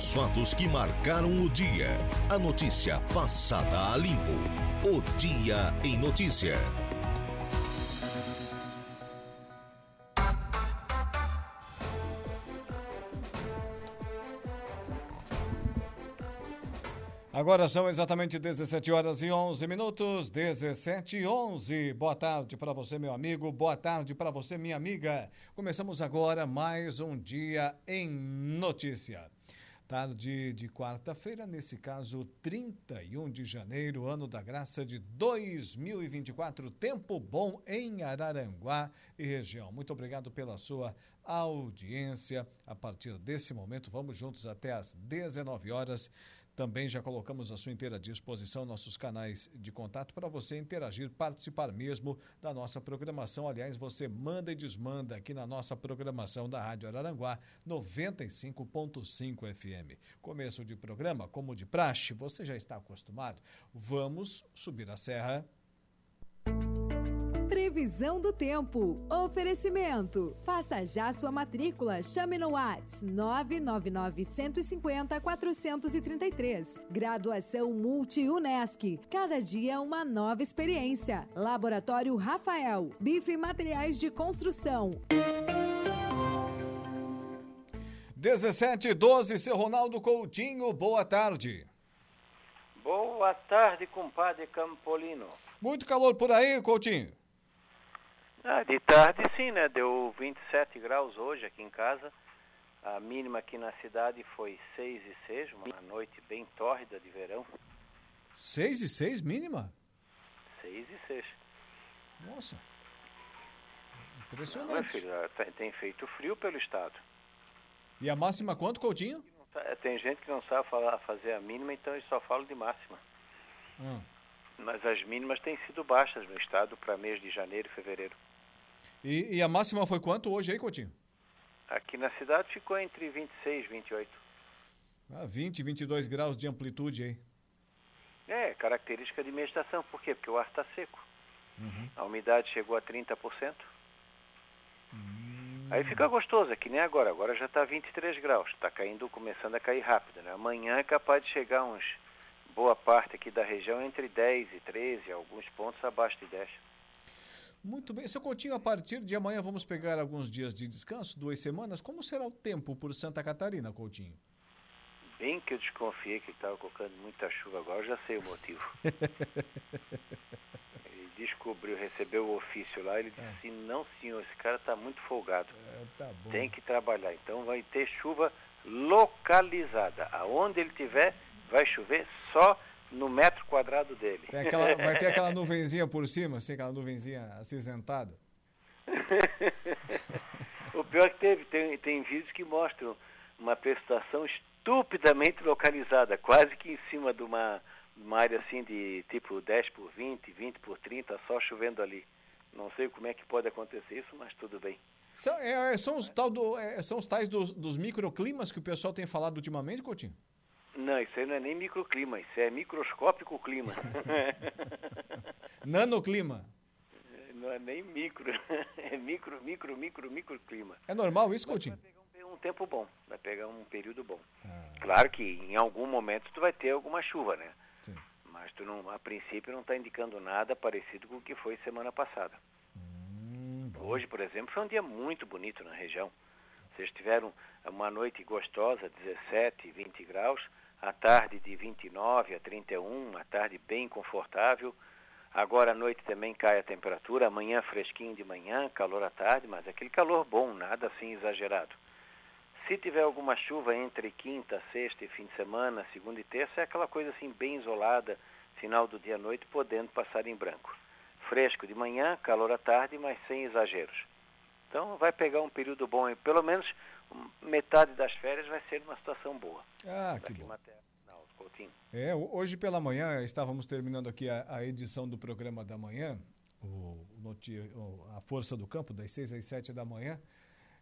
Os fatos que marcaram o dia. A notícia passada a limpo. O Dia em Notícia. Agora são exatamente 17 horas e 11 minutos, 17 e 11. Boa tarde para você, meu amigo. Boa tarde para você, minha amiga. Começamos agora mais um dia em notícia. Tarde de quarta-feira, nesse caso, 31 de janeiro, ano da graça de 2024. Tempo bom em Araranguá e região. Muito obrigado pela sua audiência. A partir desse momento, vamos juntos até às 19 horas também já colocamos à sua inteira disposição nossos canais de contato para você interagir, participar mesmo da nossa programação. Aliás, você manda e desmanda aqui na nossa programação da Rádio Araranguá 95.5 FM. Começo de programa, como de praxe, você já está acostumado. Vamos subir a serra Previsão do tempo. Oferecimento. Faça já sua matrícula. Chame no Whats 999 150 433. Graduação Multi-UNESC. Cada dia uma nova experiência. Laboratório Rafael. Bife Materiais de Construção. 17 12, seu Ronaldo Coutinho, boa tarde. Boa tarde, compadre Campolino. Muito calor por aí, Coutinho. Ah, de tarde sim, né? Deu 27 graus hoje aqui em casa. A mínima aqui na cidade foi 6 e 6, uma noite bem tórrida de verão. 6 e 6 mínima? 6 e 6. Nossa. Não, Impressionante. meu filho, tem, tem feito frio pelo estado. E a máxima quanto, Coutinho? Tem gente que não sabe falar, fazer a mínima, então eles só falam de máxima. Hum. Mas as mínimas têm sido baixas no estado para mês de janeiro e fevereiro. E, e a máxima foi quanto hoje aí, Coutinho? Aqui na cidade ficou entre 26 e 28. Ah, 20, 22 graus de amplitude aí. É, característica de meia estação. Por quê? Porque o ar está seco. Uhum. A umidade chegou a 30%. Hum. Aí fica gostoso, é que nem agora. Agora já está 23 graus. Está caindo, começando a cair rápido. Né? Amanhã é capaz de chegar uns boa parte aqui da região entre 10 e 13, alguns pontos abaixo de 10. Muito bem. Seu Coutinho, a partir de amanhã vamos pegar alguns dias de descanso, duas semanas. Como será o tempo por Santa Catarina, Coutinho? Bem que eu desconfiei que estava colocando muita chuva agora, eu já sei o motivo. ele descobriu, recebeu o ofício lá, ele disse É. assim, não senhor, esse cara está muito folgado. É, tá. Tem que trabalhar. Então vai ter chuva localizada. Aonde ele tiver, vai chover só no metro quadrado dele. Tem aquela- vai ter aquela nuvenzinha por cima, assim, aquela nuvenzinha acinzentada. o pior é que teve, tem, tem vídeos que mostram uma precipitação estupidamente localizada, quase que em cima de uma, uma área assim de tipo 10 por 20, 20 por 30, só chovendo ali. Não sei como é que pode acontecer isso, mas tudo bem. São, é, são, os, tal do, é, são os tais dos, dos microclimas que o pessoal tem falado ultimamente, Coutinho? Não, isso aí não é nem microclima, isso é microscópico clima. Nanoclima. Não é nem micro, é micro, micro, micro, microclima. É normal isso, Coutinho? Vai pegar um, tempo bom, vai pegar um período bom. Ah, Claro que em algum momento tu vai ter alguma chuva, né? sim. Mas tu não, a princípio não está indicando nada parecido com o que foi semana passada. Hum. Hoje, por exemplo, foi um dia muito bonito na região. Vocês tiveram uma noite gostosa, 17, 20 graus, à tarde de 29 a 31, uma tarde bem confortável. Agora à noite também cai a temperatura, amanhã fresquinho de manhã, calor à tarde, mas aquele calor bom, nada assim exagerado. Se tiver alguma chuva entre quinta, sexta e fim de semana, segunda e terça, é aquela coisa assim bem isolada, final do dia à noite, podendo passar em branco. Fresco de manhã, calor à tarde, mas sem exageros. Então vai pegar um período bom, e pelo menos metade das férias vai ser uma situação boa. Ah, que bom. Coutinho. É, ho- hoje pela manhã estávamos terminando aqui a, a edição do programa da manhã, o, o a Força do Campo, das 6 às 7 da manhã,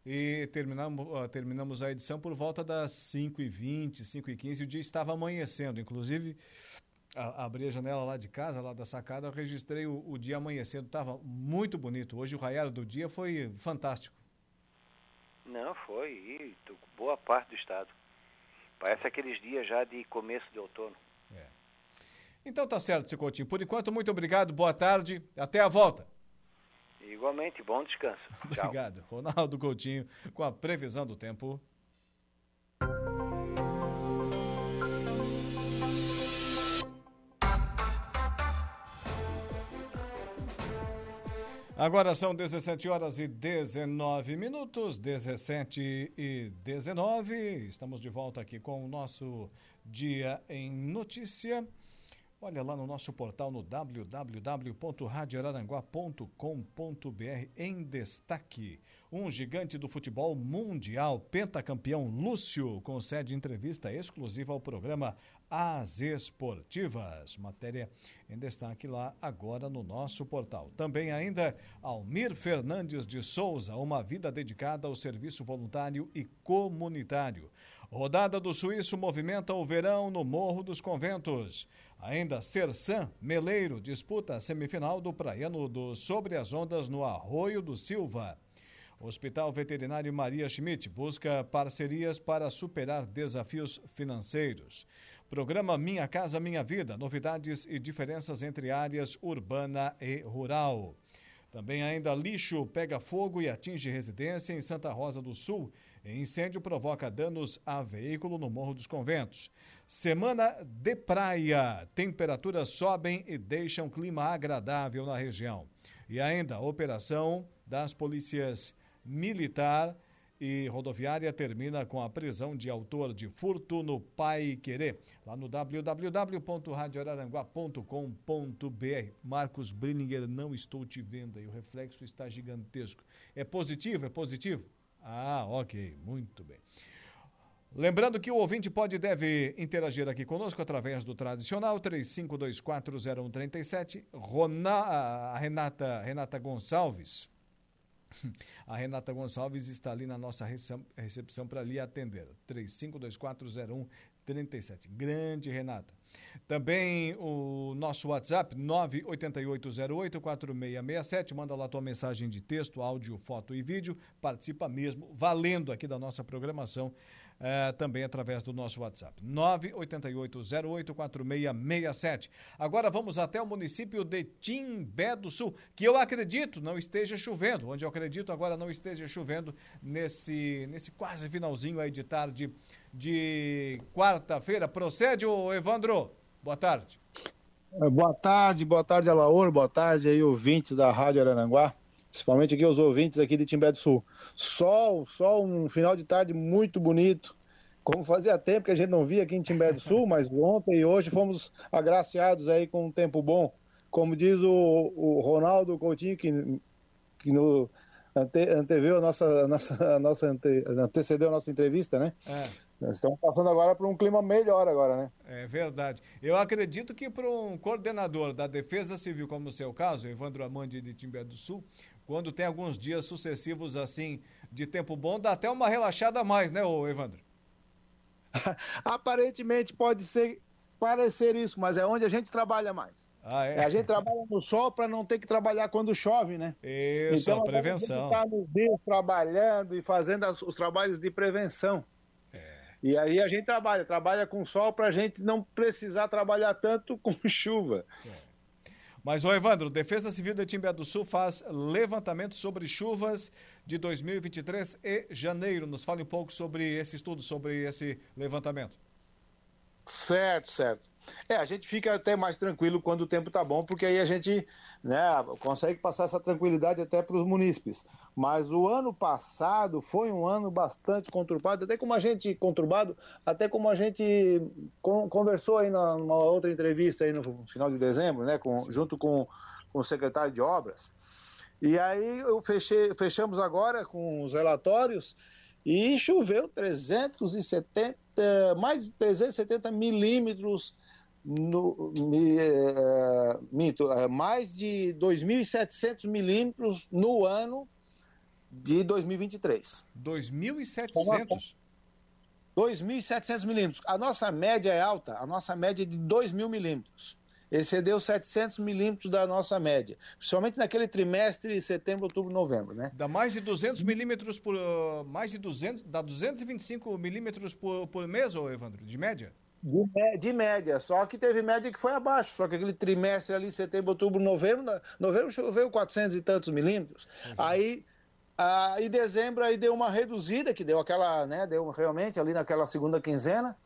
e terminamos, terminamos a edição por volta das 5h20, 5h15, e o dia estava amanhecendo. Inclusive, a- abri a janela lá de casa, lá da sacada, registrei o, o dia amanhecendo, estava muito bonito. Hoje o raiar do dia foi fantástico. Não, foi, e boa parte do estado. Parece aqueles dias já de começo de outono. É. Então tá certo, seu Coutinho. Por enquanto, muito obrigado, boa tarde, até a volta. Igualmente, bom descanso. obrigado. Ronaldo Coutinho com a previsão do tempo. Agora são 17 horas e 19 minutos, 17 e 19. Estamos de volta aqui com o nosso Dia em Notícia. Olha lá no nosso portal no www.radioraranguá.com.br em destaque. Um gigante do futebol mundial, pentacampeão Lúcio, concede entrevista exclusiva ao programa As Esportivas. Matéria em destaque lá agora no nosso portal. Também ainda Almir Fernandes de Souza, uma vida dedicada ao serviço voluntário e comunitário. Rodada do Suíço movimenta o verão no Morro dos Conventos. Ainda Sersan Meleiro disputa a semifinal do Praiano do Sobre as Ondas no Arroio do Silva. Hospital Veterinário Maria Schmidt busca parcerias para superar desafios financeiros. Programa Minha Casa Minha Vida, novidades e diferenças entre áreas urbana e rural. Também ainda lixo pega fogo e atinge residência em Santa Rosa do Sul. Incêndio provoca danos a veículo no Morro dos Conventos. Semana de praia. Temperaturas sobem e deixam clima agradável na região. E ainda, operação das polícias militar e rodoviária termina com a prisão de autor de furto no Pai Querer. Lá no www.radioararanguá.com.br. Marcos Brininger, não estou te vendo aí, o reflexo está gigantesco. É positivo? É positivo? Ah, ok, muito bem. Lembrando que o ouvinte pode e deve interagir aqui conosco através do tradicional 35240137. Rona, Renata, Renata Gonçalves. A Renata Gonçalves está ali na nossa recepção para lhe atender. 35240137. Grande Renata. Também o nosso WhatsApp 988084667. Manda lá tua mensagem de texto, áudio, foto e vídeo. Participa mesmo, valendo aqui da nossa programação é, também através do nosso WhatsApp. 988084667. Agora vamos até o município de Timbé do Sul, que eu acredito não esteja chovendo, onde eu acredito agora não esteja chovendo nesse, nesse quase finalzinho aí de tarde de quarta-feira. Procede, Evandro. Boa tarde. É, boa tarde, boa tarde, Alaor, boa tarde aí, ouvintes da Rádio Araranguá principalmente aqui os ouvintes aqui de Timbé do Sul. Sol, sol, um final de tarde muito bonito, como fazia tempo que a gente não via aqui em Timbé do Sul, mas ontem e hoje fomos agraciados aí com um tempo bom. Como diz o, o Ronaldo Coutinho, que, que no, ante, anteveu a nossa, a nossa, a nossa ante, antecedeu a nossa entrevista, né? É. Nós estamos passando agora por um clima melhor agora, né? É verdade. Eu acredito que para um coordenador da Defesa Civil, como no seu caso, Evandro Amandi de Timbé do Sul, quando tem alguns dias sucessivos assim de tempo bom, dá até uma relaxada a mais, né, Evandro? Aparentemente pode ser parecer isso, mas é onde a gente trabalha mais. Ah, é? A gente trabalha no sol para não ter que trabalhar quando chove, né? Isso, então, a prevenção. A gente está nos dias trabalhando e fazendo os trabalhos de prevenção. É. E aí a gente trabalha, trabalha com sol para a gente não precisar trabalhar tanto com chuva. É. Mas, o Evandro, Defesa Civil de Timbé do Sul faz levantamento sobre chuvas de 2023 e janeiro. Nos fale um pouco sobre esse estudo, sobre esse levantamento. Certo, certo. É, a gente fica até mais tranquilo quando o tempo tá bom, porque aí a gente né, consegue passar essa tranquilidade até para os munícipes. Mas o ano passado foi um ano bastante conturbado, até como a gente conturbado, até como a gente conversou aí numa outra entrevista aí no final de dezembro, né, com, junto com, com o secretário de obras. E aí eu fechei, fechamos agora com os relatórios e choveu 370, mais de 370 milímetros no, é, minto, é, mais de 2.700 milímetros no ano de 2023. 2.700? 2.700 milímetros. A nossa média é alta, a nossa média é de 2.000 milímetros. excedeu 700 milímetros da nossa média, principalmente naquele trimestre setembro, outubro, novembro, né? Dá mais de 200 milímetros por mais de 200, dá 225 milímetros por, por mês, ô Evandro, de média? De, de, média, só que teve média que foi abaixo, só que aquele trimestre ali, setembro, outubro, novembro, novembro choveu 400 e tantos milímetros. Aí, aí, em dezembro, aí deu uma reduzida, que deu aquela, né, deu realmente ali naquela segunda quinzena,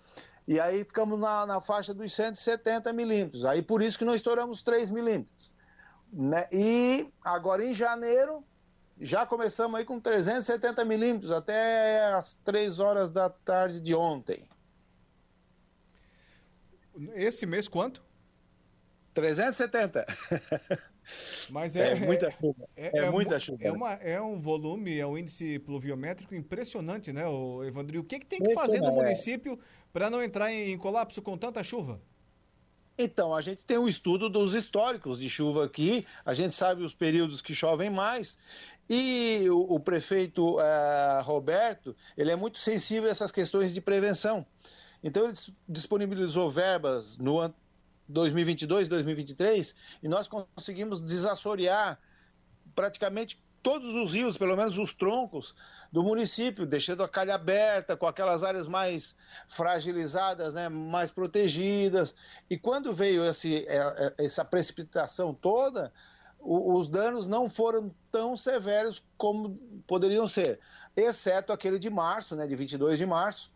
e aí ficamos na, na faixa dos 170 milímetros. Aí por isso que nós estouramos 3 milímetros. Né? E agora em janeiro, já começamos aí com 370 milímetros, até as 3 horas da tarde de ontem. Esse mês quanto? 370. Mas é, é muita chuva. É, é, é muita chuva. É, uma, é um volume, é um índice pluviométrico impressionante, né, Evandro? o que, que tem que fazer no é. município para não entrar em, em colapso com tanta chuva? Então, a gente tem o um estudo dos históricos de chuva aqui, a gente sabe os períodos que chovem mais, e o, o prefeito uh, Roberto, ele é muito sensível a essas questões de prevenção. Então, ele disponibilizou verbas no, 2022, 2023, e nós conseguimos desassorear praticamente todos os rios, pelo menos os troncos do município, deixando a calha aberta, com aquelas áreas mais fragilizadas, né, mais protegidas. E quando veio esse, é, é, essa precipitação toda, os danos não foram tão severos como poderiam ser, exceto aquele de março, né, de 22 de março,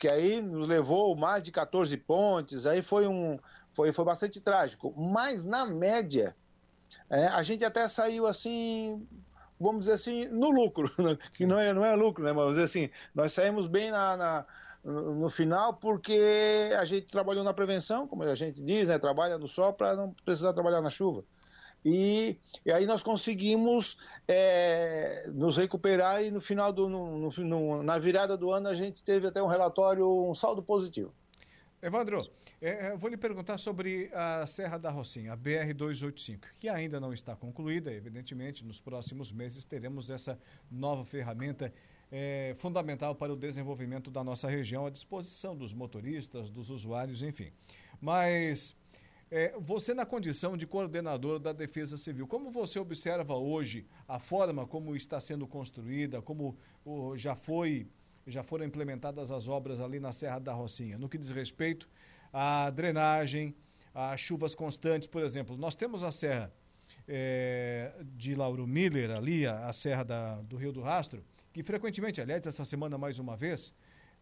que aí nos levou mais de 14 pontes, aí foi um, foi, foi bastante trágico. Mas, na média, é, a gente até saiu assim, vamos dizer assim, no lucro. Né? Que não é, não é lucro, né? Mas vamos dizer assim, nós saímos bem na, na no final porque a gente trabalhou na prevenção, como a gente diz, né? Trabalha no sol para não precisar trabalhar na chuva. E, e, aí nós conseguimos é, nos recuperar e no final do no, no, na virada do ano a gente teve até um relatório um saldo positivo. Evandro, é, é, vou lhe perguntar sobre a Serra da Rocinha, a BR-285, que ainda não está concluída. Evidentemente, nos próximos meses teremos essa nova ferramenta é, fundamental para o desenvolvimento da nossa região, à disposição dos motoristas, dos usuários, enfim. Mas é, você, na condição de coordenador da Defesa Civil, como você observa hoje a forma como está sendo construída, como já foi já foram implementadas as obras ali na Serra da Rocinha. No que diz respeito à drenagem, a chuvas constantes, por exemplo, nós temos a Serra é, de Lauro Miller, ali, a, a Serra da, do Rio do Rastro, que frequentemente, aliás, essa semana mais uma vez,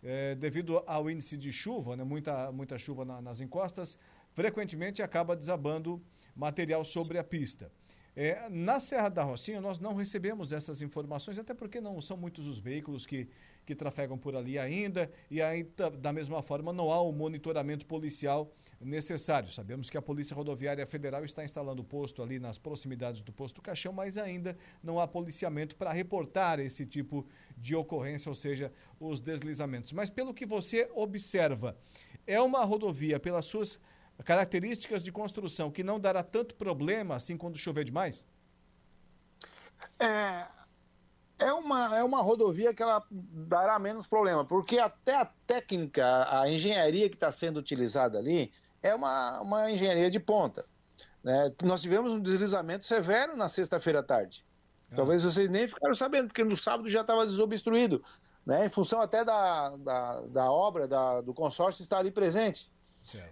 é, devido ao índice de chuva, né, muita, muita chuva na, nas encostas, frequentemente acaba desabando material sobre a pista. É, na Serra da Rocinha, nós não recebemos essas informações, até porque não são muitos os veículos que, que trafegam por ali ainda, e da mesma forma, não há o monitoramento policial necessário. Sabemos que a Polícia Rodoviária Federal está instalando posto ali nas proximidades do posto Caixão, mas ainda não há policiamento para reportar esse tipo de ocorrência, ou seja, os deslizamentos. Mas pelo que você observa, é uma rodovia, pelas suas características de construção que não dará tanto problema assim quando chover demais? É, é uma, é uma rodovia que ela dará menos problema, porque até a técnica, a engenharia que está sendo utilizada ali é uma, uma engenharia de ponta. Né? Nós tivemos um deslizamento severo na sexta-feira à tarde. Ah. Talvez vocês nem ficaram sabendo, porque no sábado já estava desobstruído, né? em função até da, da, da obra da, do consórcio estar ali presente.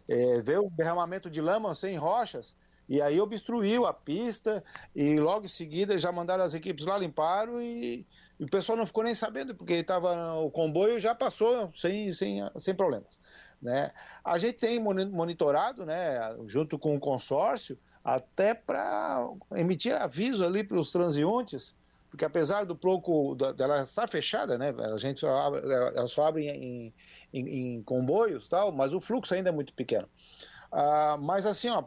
É, veio o derramamento de lama sem rochas, e aí obstruiu a pista, e logo em seguida já mandaram as equipes lá, limparam, e, e o pessoal não ficou nem sabendo, porque estava o comboio já passou sem, sem, sem problemas. Né? A gente tem monitorado, né, junto com o consórcio, até para emitir aviso ali para os transeuntes, porque apesar do pouco dela estar fechada, né, a gente só abre, ela só abre em, em, em comboios, tal, mas o fluxo ainda é muito pequeno. Ah, mas assim, ó,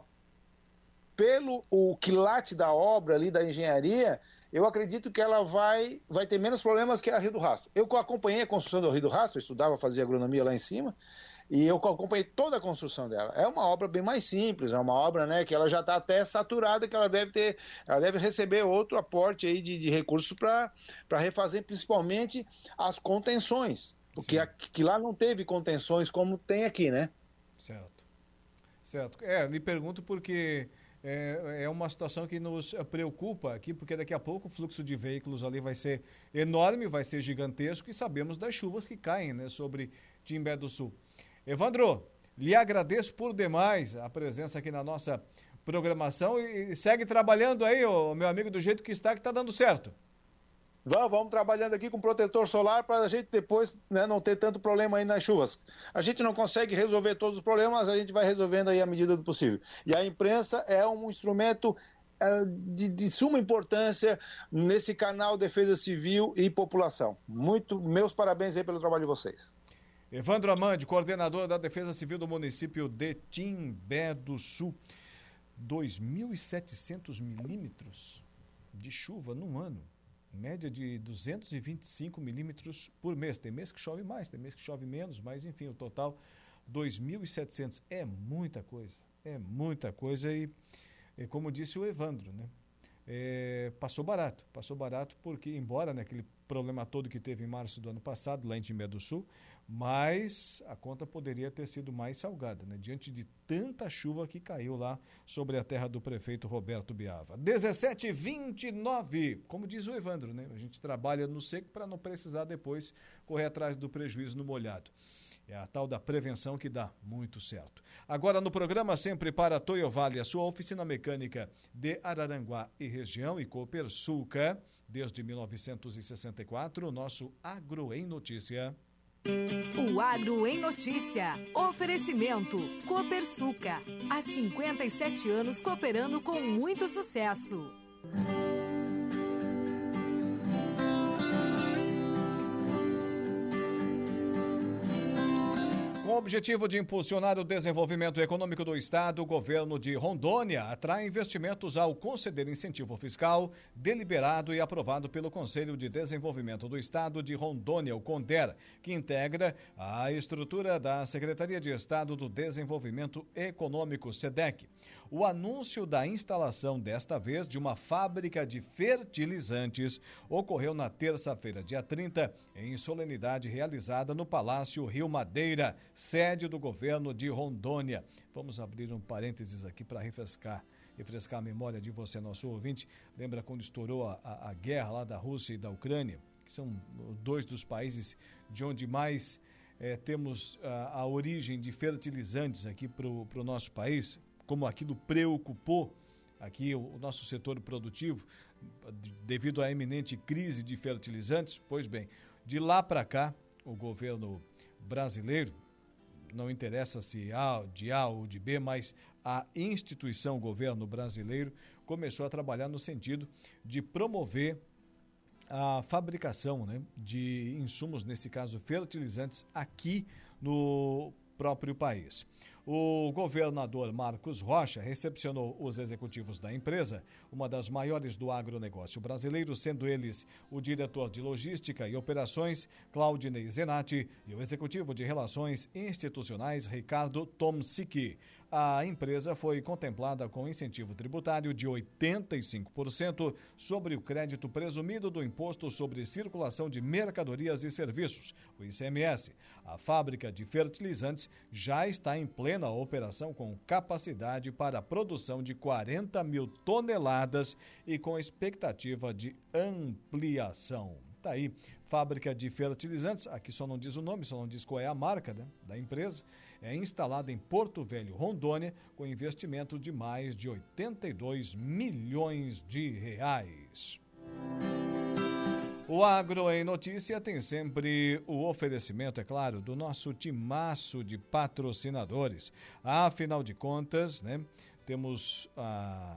pelo o quilate da obra ali da engenharia, eu acredito que ela vai, vai ter menos problemas que a Rio do Rastro. Eu acompanhei a construção do Rio do Rastro, estudava, fazia agronomia lá em cima, e eu acompanhei toda a construção dela. É uma obra bem mais simples, é uma obra né, que ela já está até saturada, que ela deve ter, ela deve receber outro aporte aí de, de recursos para refazer principalmente as contenções. Porque aqui, lá não teve contenções como tem aqui, né? Certo. Certo. É, lhe pergunto porque é, é uma situação que nos preocupa aqui, porque daqui a pouco o fluxo de veículos ali vai ser enorme, vai ser gigantesco e sabemos das chuvas que caem né, sobre Timbé do Sul. Evandro, lhe agradeço por demais a presença aqui na nossa programação e, segue trabalhando aí, ô, meu amigo, do jeito que está, que está dando certo. Vamos, vamos trabalhando aqui com protetor solar para a gente depois né, não ter tanto problema aí nas chuvas. A gente não consegue resolver todos os problemas, a gente vai resolvendo aí à medida do possível. E a imprensa é um instrumento é, de, de, suma importância nesse canal Defesa Civil e População. Muito, meus parabéns aí pelo trabalho de vocês. Evandro Amandi, coordenador da Defesa Civil do município de Timbé do Sul. 2.700 milímetros de chuva num ano média de 225 milímetros por mês. Tem mês que chove mais, tem mês que chove menos, mas enfim, o total 2.700 é muita coisa, é muita coisa e, e como disse o Evandro, né? É, passou barato, passou barato porque embora naquele né, problema todo que teve em março do ano passado lá em Timé do Sul, mas a conta poderia ter sido mais salgada, né? diante de tanta chuva que caiu lá sobre a terra do prefeito Roberto Biava. 1729, como diz o Evandro, né? a gente trabalha no seco para não precisar depois correr atrás do prejuízo no molhado. É a tal da prevenção que dá muito certo. Agora no programa sempre para Toyo Vale, a sua oficina mecânica de Araranguá e região e Copersuca, desde 1964, o nosso Agro em Notícia. O Agro em Notícia. Oferecimento. Copersuca. Há 57 anos cooperando com muito sucesso. Objetivo de impulsionar o desenvolvimento econômico do Estado, o governo de Rondônia atrai investimentos ao conceder incentivo fiscal deliberado e aprovado pelo Conselho de Desenvolvimento do Estado de Rondônia, o CONDER, que integra a estrutura da Secretaria de Estado do Desenvolvimento Econômico, SEDEC o anúncio da instalação, desta vez, de uma fábrica de fertilizantes ocorreu na terça-feira, dia 30, em solenidade realizada no Palácio Rio Madeira, sede do governo de Rondônia. Vamos abrir um parênteses aqui para refrescar refrescar a memória de você, nosso ouvinte. Lembra quando estourou a, a, a, guerra lá da Rússia e da Ucrânia, que são dois dos países de onde mais é, temos a, a, origem de fertilizantes aqui para o nosso país como aquilo preocupou aqui o, nosso setor produtivo devido à eminente crise de fertilizantes, pois bem, de lá para cá, o governo brasileiro, não interessa se A, de A ou de B, mas a instituição governo brasileiro começou a trabalhar no sentido de promover a fabricação né, de insumos, nesse caso fertilizantes, aqui no próprio país. O governador Marcos Rocha recepcionou os executivos da empresa, uma das maiores do agronegócio brasileiro, sendo eles o diretor de logística e operações, Claudinei Zenatti, e o executivo de relações institucionais, Ricardo Tomsiki a empresa foi contemplada com incentivo tributário de 85% sobre o crédito presumido do Imposto sobre Circulação de Mercadorias e Serviços, o ICMS. A fábrica de fertilizantes já está em plena operação com capacidade para a produção de 40 mil toneladas e com expectativa de ampliação. Está aí, fábrica de fertilizantes, aqui só não diz o nome, só não diz qual é a marca né, da empresa é instalada em Porto Velho, Rondônia, com investimento de mais de 82 milhões de reais. O Agro em Notícia tem sempre o oferecimento, é claro, do nosso timaço de patrocinadores. Afinal de contas, né, temos a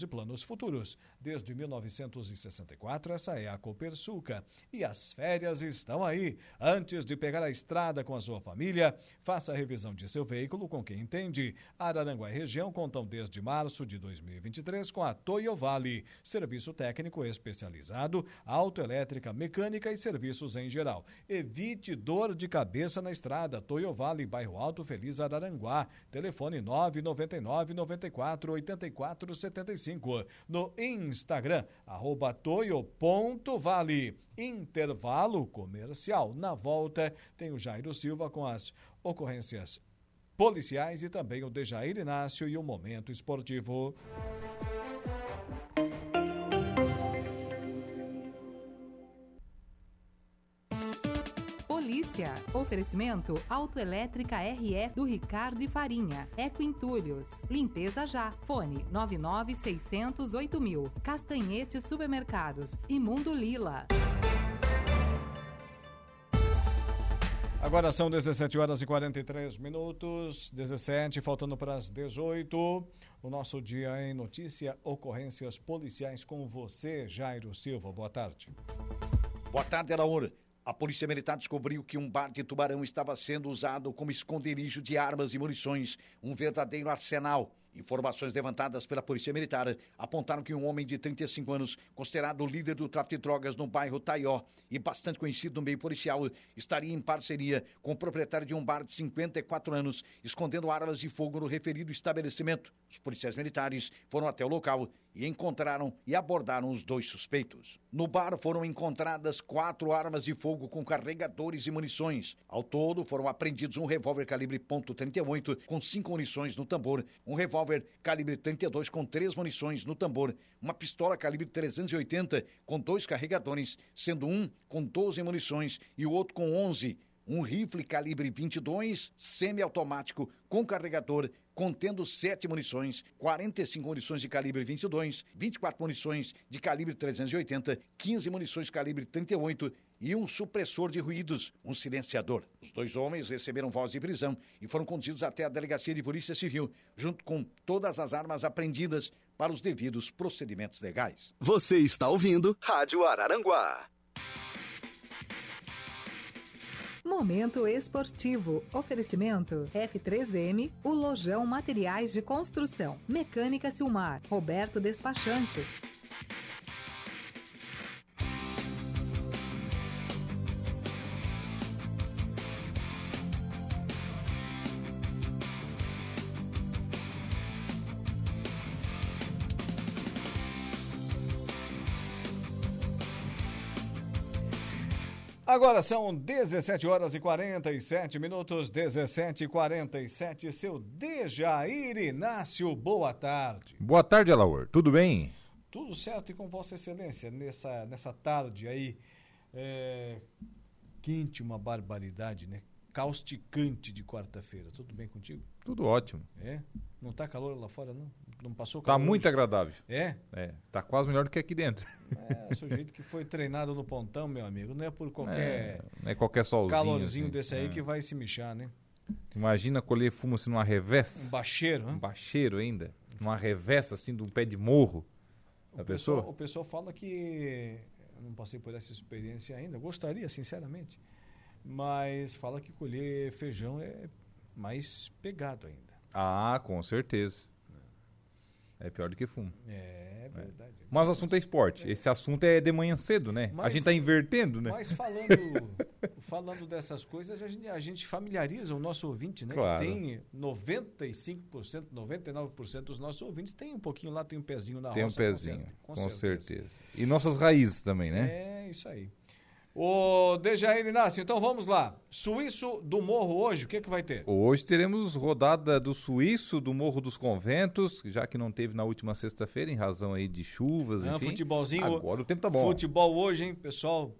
e planos futuros. Desde 1964, essa é a Copersuca. E as férias estão aí. Antes de pegar a estrada com a sua família, faça a revisão de seu veículo com quem entende. Araranguá e região contam desde março de 2023 com a Toyo Vale, serviço técnico especializado, autoelétrica, mecânica e serviços em geral. Evite dor de cabeça na estrada. Toyo Vale, bairro Alto Feliz, Araranguá. Telefone 999 94 84 75. No Instagram, arroba toyo.vale. Intervalo comercial. Na volta, tem o Jairo Silva com as ocorrências policiais e também o Dejair Inácio e o Momento Esportivo. Polícia. Oferecimento Autoelétrica RF do Ricardo e Farinha. Eco Entulhos. Limpeza já. Fone 99608 mil. Castanhete Supermercados. Imundo Lila. Agora são 17 horas e 43 minutos, 17, faltando para as 18. O nosso dia em notícia, ocorrências policiais com você, Jairo Silva. Boa tarde. Boa tarde, Alaor. A Polícia Militar descobriu que um bar de Tubarão estava sendo usado como esconderijo de armas e munições, um verdadeiro arsenal. Informações levantadas pela Polícia Militar apontaram que um homem de 35 anos, considerado líder do tráfico de drogas no bairro Taió e bastante conhecido no meio policial, estaria em parceria com o proprietário de um bar de 54 anos, escondendo armas de fogo no referido estabelecimento. Os policiais militares foram até o local e encontraram e abordaram os dois suspeitos. No bar foram encontradas quatro armas de fogo com carregadores e munições. Ao todo, foram apreendidos um revólver calibre .38 com cinco munições no tambor, um revólver calibre 32 com três munições no tambor, uma pistola calibre 380 com dois carregadores, sendo um com 12 munições e o outro com 11 um rifle calibre 22 semiautomático com carregador contendo sete munições, 45 munições de calibre 22, 24 munições de calibre 380, 15 munições de calibre 38 e um supressor de ruídos, um silenciador. Os dois homens receberam voz de prisão e foram conduzidos até a delegacia de polícia civil, junto com todas as armas apreendidas para os devidos procedimentos legais. Você está ouvindo Rádio Araranguá. Momento esportivo. Oferecimento F3M, o Lojão Materiais de Construção. Mecânica Silmar. Roberto Despachante. Agora são 17 horas e 47 minutos, 17 e 47. Seu Dejair Inácio, boa tarde. Boa tarde, Alaor. Tudo bem? Tudo certo e com Vossa Excelência nessa, nessa tarde aí. É, quente, uma barbaridade, né? Causticante de quarta-feira. Tudo bem contigo? Tudo ótimo. É? Não tá calor lá fora, não? Não passou Tá muito agradável. É? É, tá quase melhor do que aqui dentro. É, sujeito que foi treinado no pontão, meu amigo. Não é por qualquer É, não é qualquer solzinho. calorzinho assim. desse aí É. que vai se michar, né? Imagina colher fumo assim numa revés. Um bacheiro, Um né? bacheiro ainda. Numa revés assim de um pé de morro. A pessoal, pessoa? o pessoal fala que. Eu não passei por essa experiência ainda. Gostaria, sinceramente. Mas fala que colher feijão é mais pegado ainda. Ah, com certeza. É pior do que fumo. É verdade. Mas o assunto é esporte. Esse assunto é de manhã cedo, né? A Mas- gente tá invertendo, né? Mas falando, falando dessas coisas, a gente, a gente familiariza o nosso ouvinte, né? Claro. Que tem 95%, 99% dos nossos ouvintes tem um pouquinho lá, tem um pezinho na Tem um roça. com pezinho, cer- com, certeza. E nossas raízes também, né? É isso aí. Ô, Dejair Inácio, então vamos lá. Suíço do Morro hoje, o que, que vai ter? Hoje teremos rodada do Suíço, do Morro dos Conventos, já que não teve na última sexta-feira, em razão aí de chuvas, Ah, enfim. futebolzinho. Agora o tempo tá bom. Futebol hoje, hein, pessoal?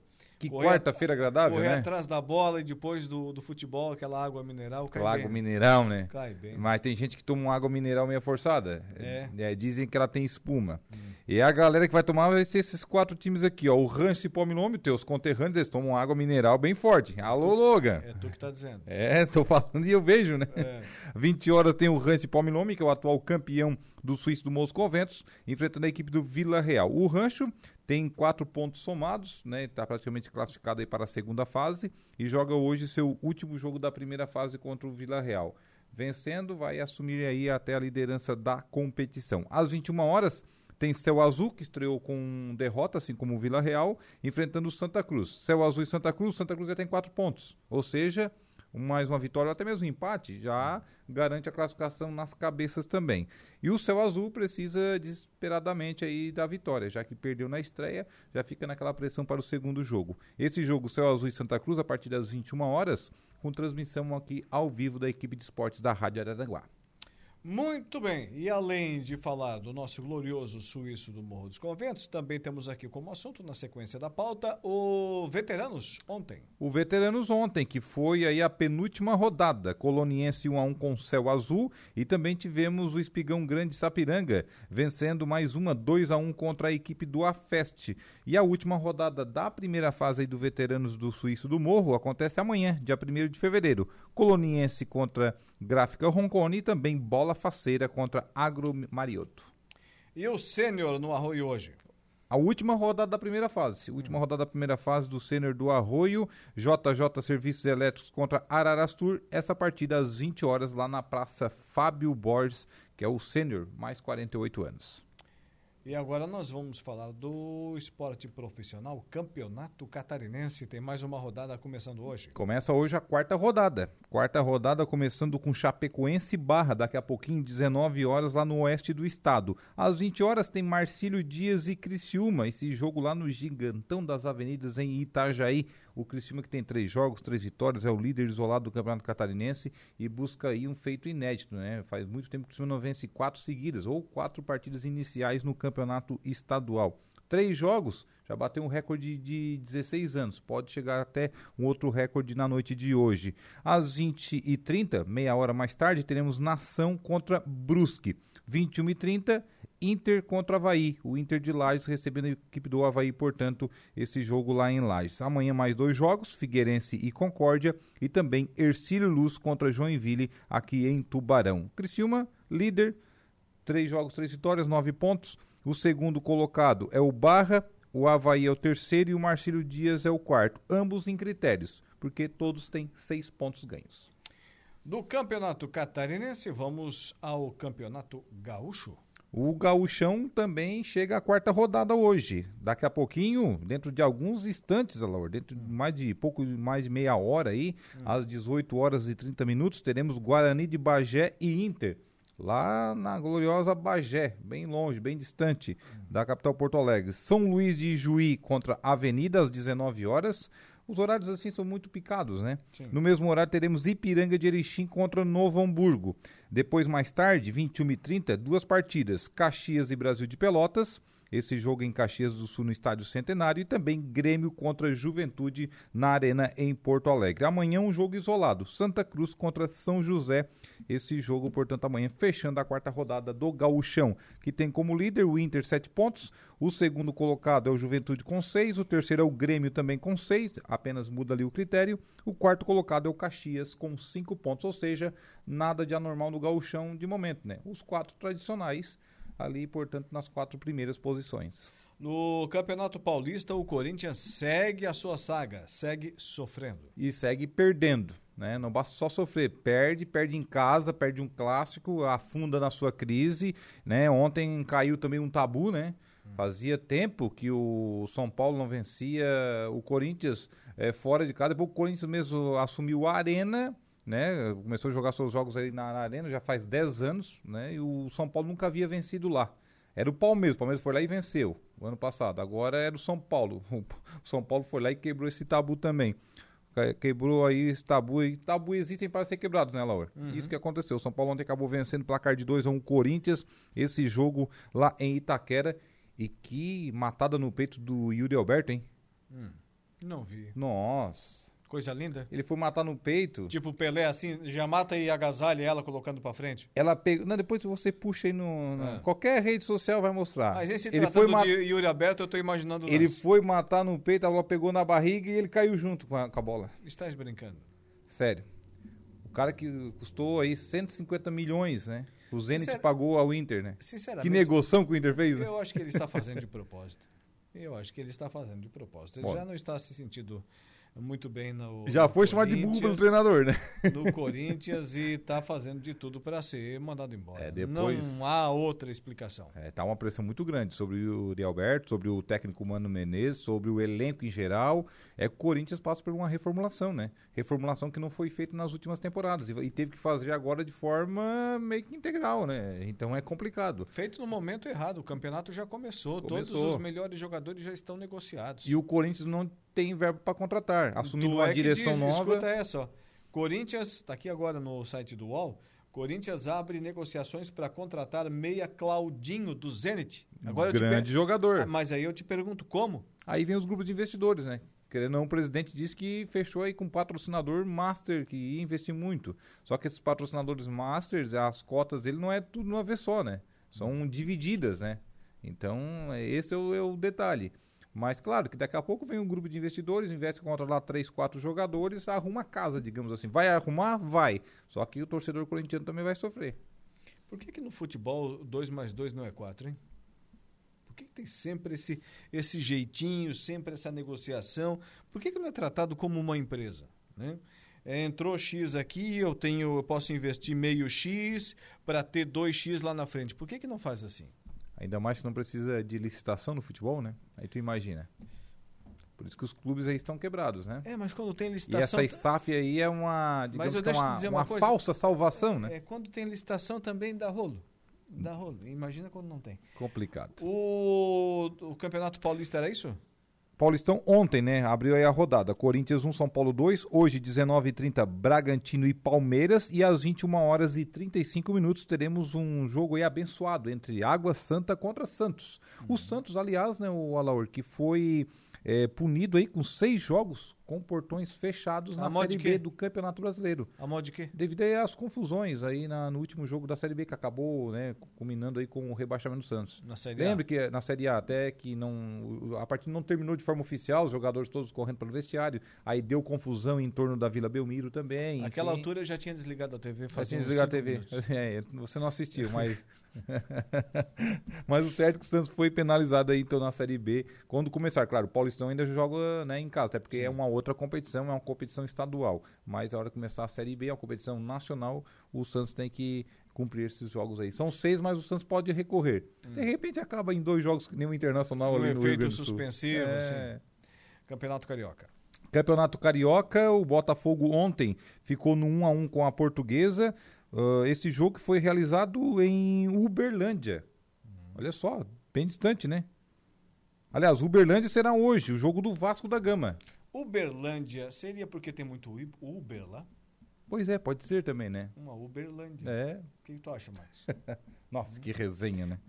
Que quarta-feira agradável, Correr né? atrás da bola e depois do, do futebol, aquela água mineral, cai Aquela bem. água mineral, né? Cai bem. Mas tem gente que toma uma água mineral meio forçada. É. dizem que ela tem espuma. E a galera que vai tomar vai ser esses quatro times aqui, ó. O Rancho e Palminômio, teus conterrâneos, eles tomam água mineral bem forte. Alô, Logan. É tu que tá dizendo. É, tô falando e eu vejo, né? É. 20 horas tem o Rancho Palminome, que é o atual campeão do Suíço do Moscou Ventos, enfrentando a equipe do Vila Real. O Rancho tem quatro pontos somados, né? Está praticamente classificado aí para a segunda fase e joga hoje seu último jogo da primeira fase contra o Vila Real. Vencendo, vai assumir aí até a liderança da competição. Às 21 horas, tem Céu Azul, que estreou com derrota, assim como o Vila Real, enfrentando o Santa Cruz. Céu Azul e Santa Cruz, Santa Cruz já tem quatro pontos. Ou seja, mais uma vitória, ou até mesmo um empate, já garante a classificação nas cabeças também. E o Céu Azul precisa desesperadamente aí da vitória, já que perdeu na estreia, já fica naquela pressão para o segundo jogo. Esse jogo, Céu Azul e Santa Cruz, a partir das 21 horas, com transmissão aqui ao vivo da equipe de esportes da Rádio Araranguá. Muito bem, e além de falar do nosso glorioso suíço do Morro dos Conventos, também temos aqui como assunto, na sequência da pauta, o Veteranos ontem. O Veteranos ontem, que foi aí a penúltima rodada, Coloniense 1 a 1 com Céu Azul, e também tivemos o Espigão Grande Sapiranga, vencendo mais uma 2 a 1 contra a equipe do Afeste. E a última rodada da primeira fase do Veteranos do Suíço do Morro acontece amanhã, dia 1 de fevereiro. Coloniense contra Gráfica Roncone e também Bola Faceira contra Agro Marioto. E o Sênior no Arroio hoje? A última rodada da primeira fase. Última rodada da primeira fase do Sênior do Arroio, JJ Serviços Elétricos contra Ararastur. Essa partida às 20 horas lá na Praça Fábio Borges, que é o Sênior, mais 48 anos. E agora nós vamos falar do esporte profissional, Campeonato Catarinense. Tem mais uma rodada começando hoje. Começa hoje a quarta rodada. Quarta rodada começando com Chapecoense Barra, daqui a pouquinho, 19 horas, lá no oeste do estado. Às 20 horas tem Marcílio Dias e Criciúma, esse jogo lá no Gigantão das Avenidas em Itajaí. O Criciúma que tem três jogos, três vitórias, é o líder isolado do Campeonato Catarinense e busca aí um feito inédito, né? Faz muito tempo que o Criciúma não vence quatro seguidas ou quatro partidas iniciais no Campeonato Estadual. Três jogos, já bateu um recorde de 16 anos. Pode chegar até um outro recorde na noite de hoje. Às 20h30, meia hora mais tarde, teremos Nação contra Brusque. 21h30, Inter contra Havaí. O Inter de Lages recebendo a equipe do Havaí, portanto, esse jogo lá em Lages. Amanhã mais dois jogos, Figueirense e Concórdia. E também Ercílio Luz contra Joinville, aqui em Tubarão. Criciúma, líder, três jogos, três vitórias, nove pontos. O segundo colocado é o Barra, o Havaí é o terceiro e o Marcílio Dias é o quarto. Ambos em critérios, porque todos têm seis pontos ganhos. Do Campeonato Catarinense, vamos ao Campeonato Gaúcho. O Gaúchão também chega à quarta rodada hoje. Daqui a pouquinho, dentro de alguns instantes, Alaor, dentro de mais de pouco mais de meia hora aí, às 18 horas e 30 minutos, teremos Guarani de Bagé e Inter. Lá na gloriosa Bagé, bem longe, bem distante da capital Porto Alegre. São Luís de Juí contra Avenida às 19 horas. Os horários assim são muito picados, né? Sim. No mesmo horário teremos Ipiranga de Erechim contra Novo Hamburgo. Depois, mais tarde, 21h30, duas partidas: Caxias e Brasil de Pelotas. Esse jogo em Caxias do Sul no Estádio Centenário e também Grêmio contra Juventude na Arena em Porto Alegre. Amanhã um jogo isolado, Santa Cruz contra São José. Esse jogo, portanto, amanhã fechando a quarta rodada do Gauchão, que tem como líder o Inter 7 pontos, o segundo colocado é o Juventude com 6, o terceiro é o Grêmio também com 6, apenas muda ali o critério. O quarto colocado é o Caxias com 5 pontos, ou seja, nada de anormal no Gauchão de momento, né? Os quatro tradicionais ali, portanto, nas quatro primeiras posições. No Campeonato Paulista, o Corinthians segue a sua saga, segue sofrendo. E segue perdendo, né? Não basta só sofrer, perde, perde em casa, perde um clássico, afunda na sua crise, né? Ontem caiu também um tabu, né? Fazia tempo que o São Paulo não vencia o Corinthians é, fora de casa, depois o Corinthians mesmo assumiu a arena, né? Começou a jogar seus jogos ali na, na arena já faz 10 anos, né? E o São Paulo nunca havia vencido lá. Era o Palmeiras, o Palmeiras foi lá e venceu o ano passado. Agora era o São Paulo. O São Paulo foi lá e quebrou esse tabu também. Que- Quebrou aí esse tabu. E tabu existem para ser quebrados, né, Laura? Isso que aconteceu. O São Paulo ontem acabou vencendo placar de 2 a 1 Corinthians. Esse jogo lá em Itaquera. E que matada no peito do Yuri Alberto, hein? Não vi. Nossa. Coisa linda. Ele foi matar no peito. Tipo o Pelé, assim, já mata e agasalha ela colocando pra frente. Ela pegou. Não, depois você puxa aí no. no- É. Qualquer rede social vai mostrar. Mas esse ele foi, tratando ma- de Yuri Aberto, eu tô imaginando o ele lance. foi matar no peito, a bola pegou na barriga e ele caiu junto com a, com a bola. Estás brincando. Sério. O cara que custou aí 150 milhões, né? O Zenit Sincera- pagou ao Inter, né? Sinceramente, Que negociação que o Inter fez, né? eu acho que ele está fazendo de propósito. Eu acho que ele está fazendo de propósito. Ele Bom. já não está se sentindo muito bem no. Já foi chamado de burro pelo treinador, né? No Corinthians e está fazendo de tudo para ser mandado embora. É, depois- Não há outra explicação. É, tá uma pressão muito grande sobre o Uri Alberto, sobre o técnico Mano Menezes, sobre o elenco em geral. É que o Corinthians passa por uma reformulação, né? Reformulação que não foi feita nas últimas temporadas e, e teve que fazer agora de forma meio que integral, né? Então é complicado. Feito no momento errado. O campeonato já começou. Todos Começou. os melhores jogadores já estão negociados. E o Corinthians não tem verbo para contratar, assumindo Tu uma é direção diz, nova. Escuta essa, ó. Corinthians, está aqui agora no site do UOL, Corinthians abre negociações para contratar meia Claudinho do Zenit. Agora grande per- jogador. Ah, Mas aí eu te pergunto, como? Aí vem os grupos de investidores, né? Querendo ou não, o presidente disse que fechou aí com um patrocinador master, que ia investir muito. Só que esses patrocinadores masters, as cotas dele não é tudo uma vez só, né? São divididas, né? Então, é- esse é o, é o detalhe. Mas claro que daqui a pouco vem um grupo de investidores, investe contra lá três, quatro jogadores, arruma a casa, digamos assim. Vai arrumar? Vai. Só que o torcedor corintiano também vai sofrer. Por que, que no futebol 2 mais 2 não é 4, hein? Por que, que tem sempre esse, esse jeitinho, sempre essa negociação? Por que, que não é tratado como uma empresa? Né? É, entrou X aqui, eu tenho, eu posso investir meio X para ter 2X lá na frente. Por que, que não faz assim? Ainda mais que não precisa de licitação no futebol, né? Aí tu imagina. Por isso que os clubes aí estão quebrados, né? É, mas quando tem E licitação. essa SAF aí é uma, digamos que é uma, uma uma coisa. falsa salvação, né? É, quando tem licitação também dá rolo. Dá rolo. Imagina quando não tem. Complicado. O, o Campeonato Paulista era isso? Paulistão ontem, né? Abriu aí a rodada. Corinthians 1, São Paulo 2. Hoje, 19h30, Bragantino e Palmeiras. E às 21 horas e 35 minutos teremos um jogo aí abençoado entre Água Santa contra Santos. O Santos, aliás, né, o Alaor, que foi é, punido aí com seis jogos com portões fechados A na Série B do Campeonato Brasileiro. A modo de quê? Devido às confusões aí na- no último jogo da Série B, que acabou né, culminando aí com o rebaixamento do Santos. Na Série A? Lembre que na Série A até que não a partida não terminou de forma oficial, os jogadores todos correndo pelo vestiário, aí deu confusão em torno da Vila Belmiro também. Naquela altura eu já tinha desligado a TV Já fazia tinha uns desligado a TV. É, você não assistiu, mas. mas o certo é que o Santos foi penalizado aí então na Série B. Quando começar, claro, o Paulistão ainda joga né, em casa, até porque é uma outra competição, é uma competição estadual. Mas a hora que começar a Série B, é uma competição nacional, o Santos tem que cumprir esses jogos aí. São seis, mas o Santos pode recorrer. De repente acaba em dois jogos que nem o Internacional Um ali no Rio efeito Grande do Sul. suspensivo, É. assim. Campeonato Carioca. Campeonato Carioca, o Botafogo ontem ficou no 1 a 1 com a Portuguesa. Ah, esse jogo foi realizado em Uberlândia. Olha só, bem distante, né? Aliás, Uberlândia será hoje, o jogo do Vasco da Gama. Uberlândia seria porque tem muito Uber lá? Pois é, pode ser também, né? Uma Uberlândia. É. O que, tu acha, Marcos? Nossa, que resenha, né?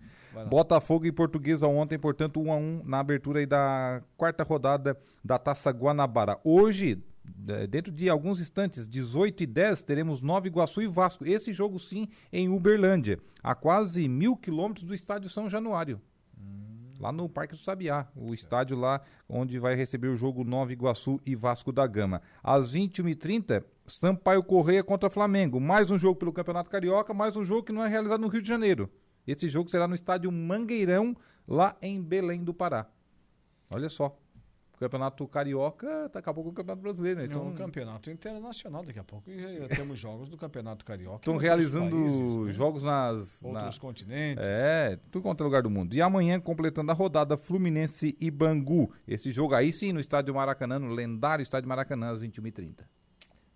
Botafogo e Portuguesa ontem, portanto, 1 a 1 na abertura aí da quarta rodada da Taça Guanabara. Hoje, eh, dentro de alguns instantes, 18 e 10, teremos Nova Iguaçu e Vasco. Esse jogo sim em Uberlândia, a quase mil quilômetros do estádio São Januário. Lá no Parque do Sabiá, o estádio lá onde vai receber o jogo Nova Iguaçu e Vasco da Gama. Às 21h30, Sampaio Correia contra Flamengo. Mais um jogo pelo Campeonato Carioca, mais um jogo que não é realizado no Rio de Janeiro. Esse jogo será no estádio Mangueirão, lá em Belém do Pará. Olha só. O Campeonato Carioca tá, acabou com o Campeonato Brasileiro, né? Então, um campeonato internacional daqui a pouco. E já temos jogos do Campeonato Carioca. estão realizando países, né? jogos nas. na- Outros continentes. É, tudo quanto é lugar do mundo. E amanhã, completando a rodada, Fluminense e Bangu. Esse jogo aí sim, no estádio Maracanã, no lendário estádio Maracanã, às 21h30.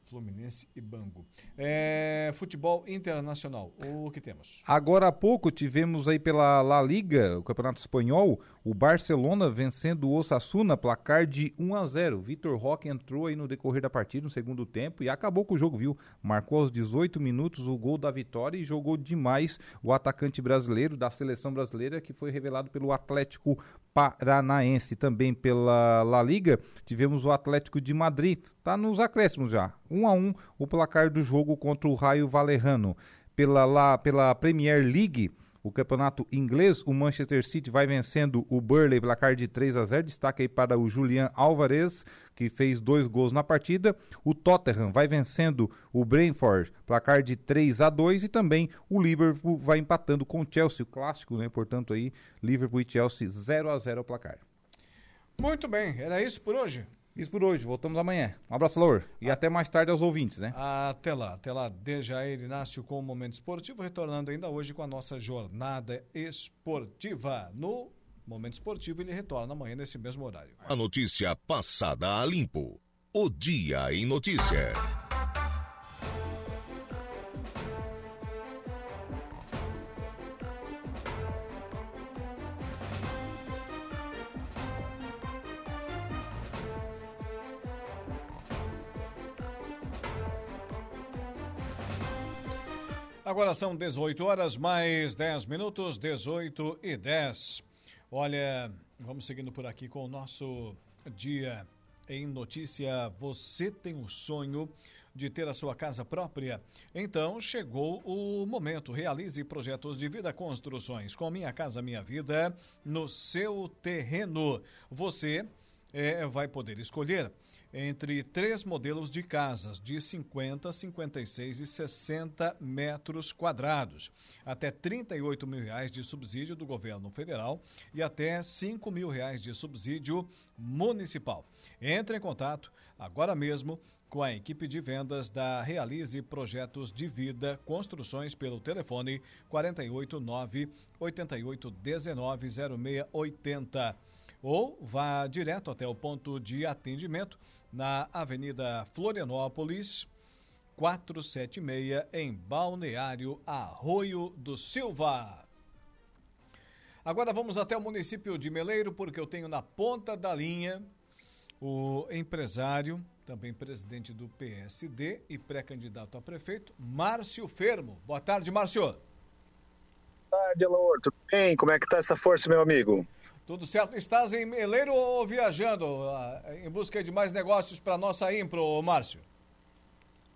Fluminense e Bangu. É, futebol internacional. O que temos? Agora há pouco tivemos aí pela La Liga, o Campeonato Espanhol, o Barcelona vencendo o Osasuna, placar de 1 a 0. Vitor Roque entrou aí no decorrer da partida no segundo tempo e acabou com o jogo, viu? Marcou aos 18 minutos o gol da vitória e jogou demais o atacante brasileiro da seleção brasileira que foi revelado pelo Atlético Paranaense. Também pela La Liga, tivemos o Atlético de Madrid, tá nos acréscimos já. 1 um a 1 um, o placar do jogo contra o Raio Valerrano. Pela, La, pela Premier League, o campeonato inglês, o Manchester City vai vencendo o Burley placar de 3 a 0. Destaque aí para o Julian Alvarez, que fez dois gols na partida. O Tottenham vai vencendo o Brentford, placar de 3 a 2 e também o Liverpool vai empatando com o Chelsea, o clássico, né? Portanto aí Liverpool e Chelsea 0 a 0 o placar. Muito bem, era isso por hoje. Isso por hoje, voltamos amanhã. Um abraço, Laur. E ah. até mais tarde aos ouvintes, né? Até lá, até lá. Dejair Inácio com o Momento Esportivo, retornando ainda hoje com a nossa jornada esportiva. No Momento Esportivo, ele retorna amanhã nesse mesmo horário. A notícia passada a limpo. O Dia em Notícia. Agora são 18 horas mais 10 minutos, 18 e 10. Olha, vamos seguindo por aqui com o nosso dia em notícia. Você tem o sonho de ter a sua casa própria? Então chegou o momento. Realize projetos de vida construções com Minha Casa Minha Vida no seu terreno. Você é, vai poder escolher entre três modelos de casas de 50, 56 e 60 metros quadrados, até 38 mil reais de subsídio do governo federal e até 5 mil reais de subsídio municipal. Entre em contato agora mesmo com a equipe de vendas da Realize Projetos de Vida Construções pelo telefone 489 8819 0680 ou vá direto até o ponto de atendimento na Avenida Florianópolis, 476, em Balneário Arroio do Silva. Agora vamos até o município de Meleiro, porque eu tenho na ponta da linha o empresário, também presidente do PSD e pré-candidato a prefeito, Márcio Fermo. Boa tarde, Márcio. Boa tarde, Alaor. Tudo bem? Como é que tá essa força, meu amigo? Tudo certo. Estás em Meleiro ou viajando uh, em busca de mais negócios para nossa Impro, Márcio?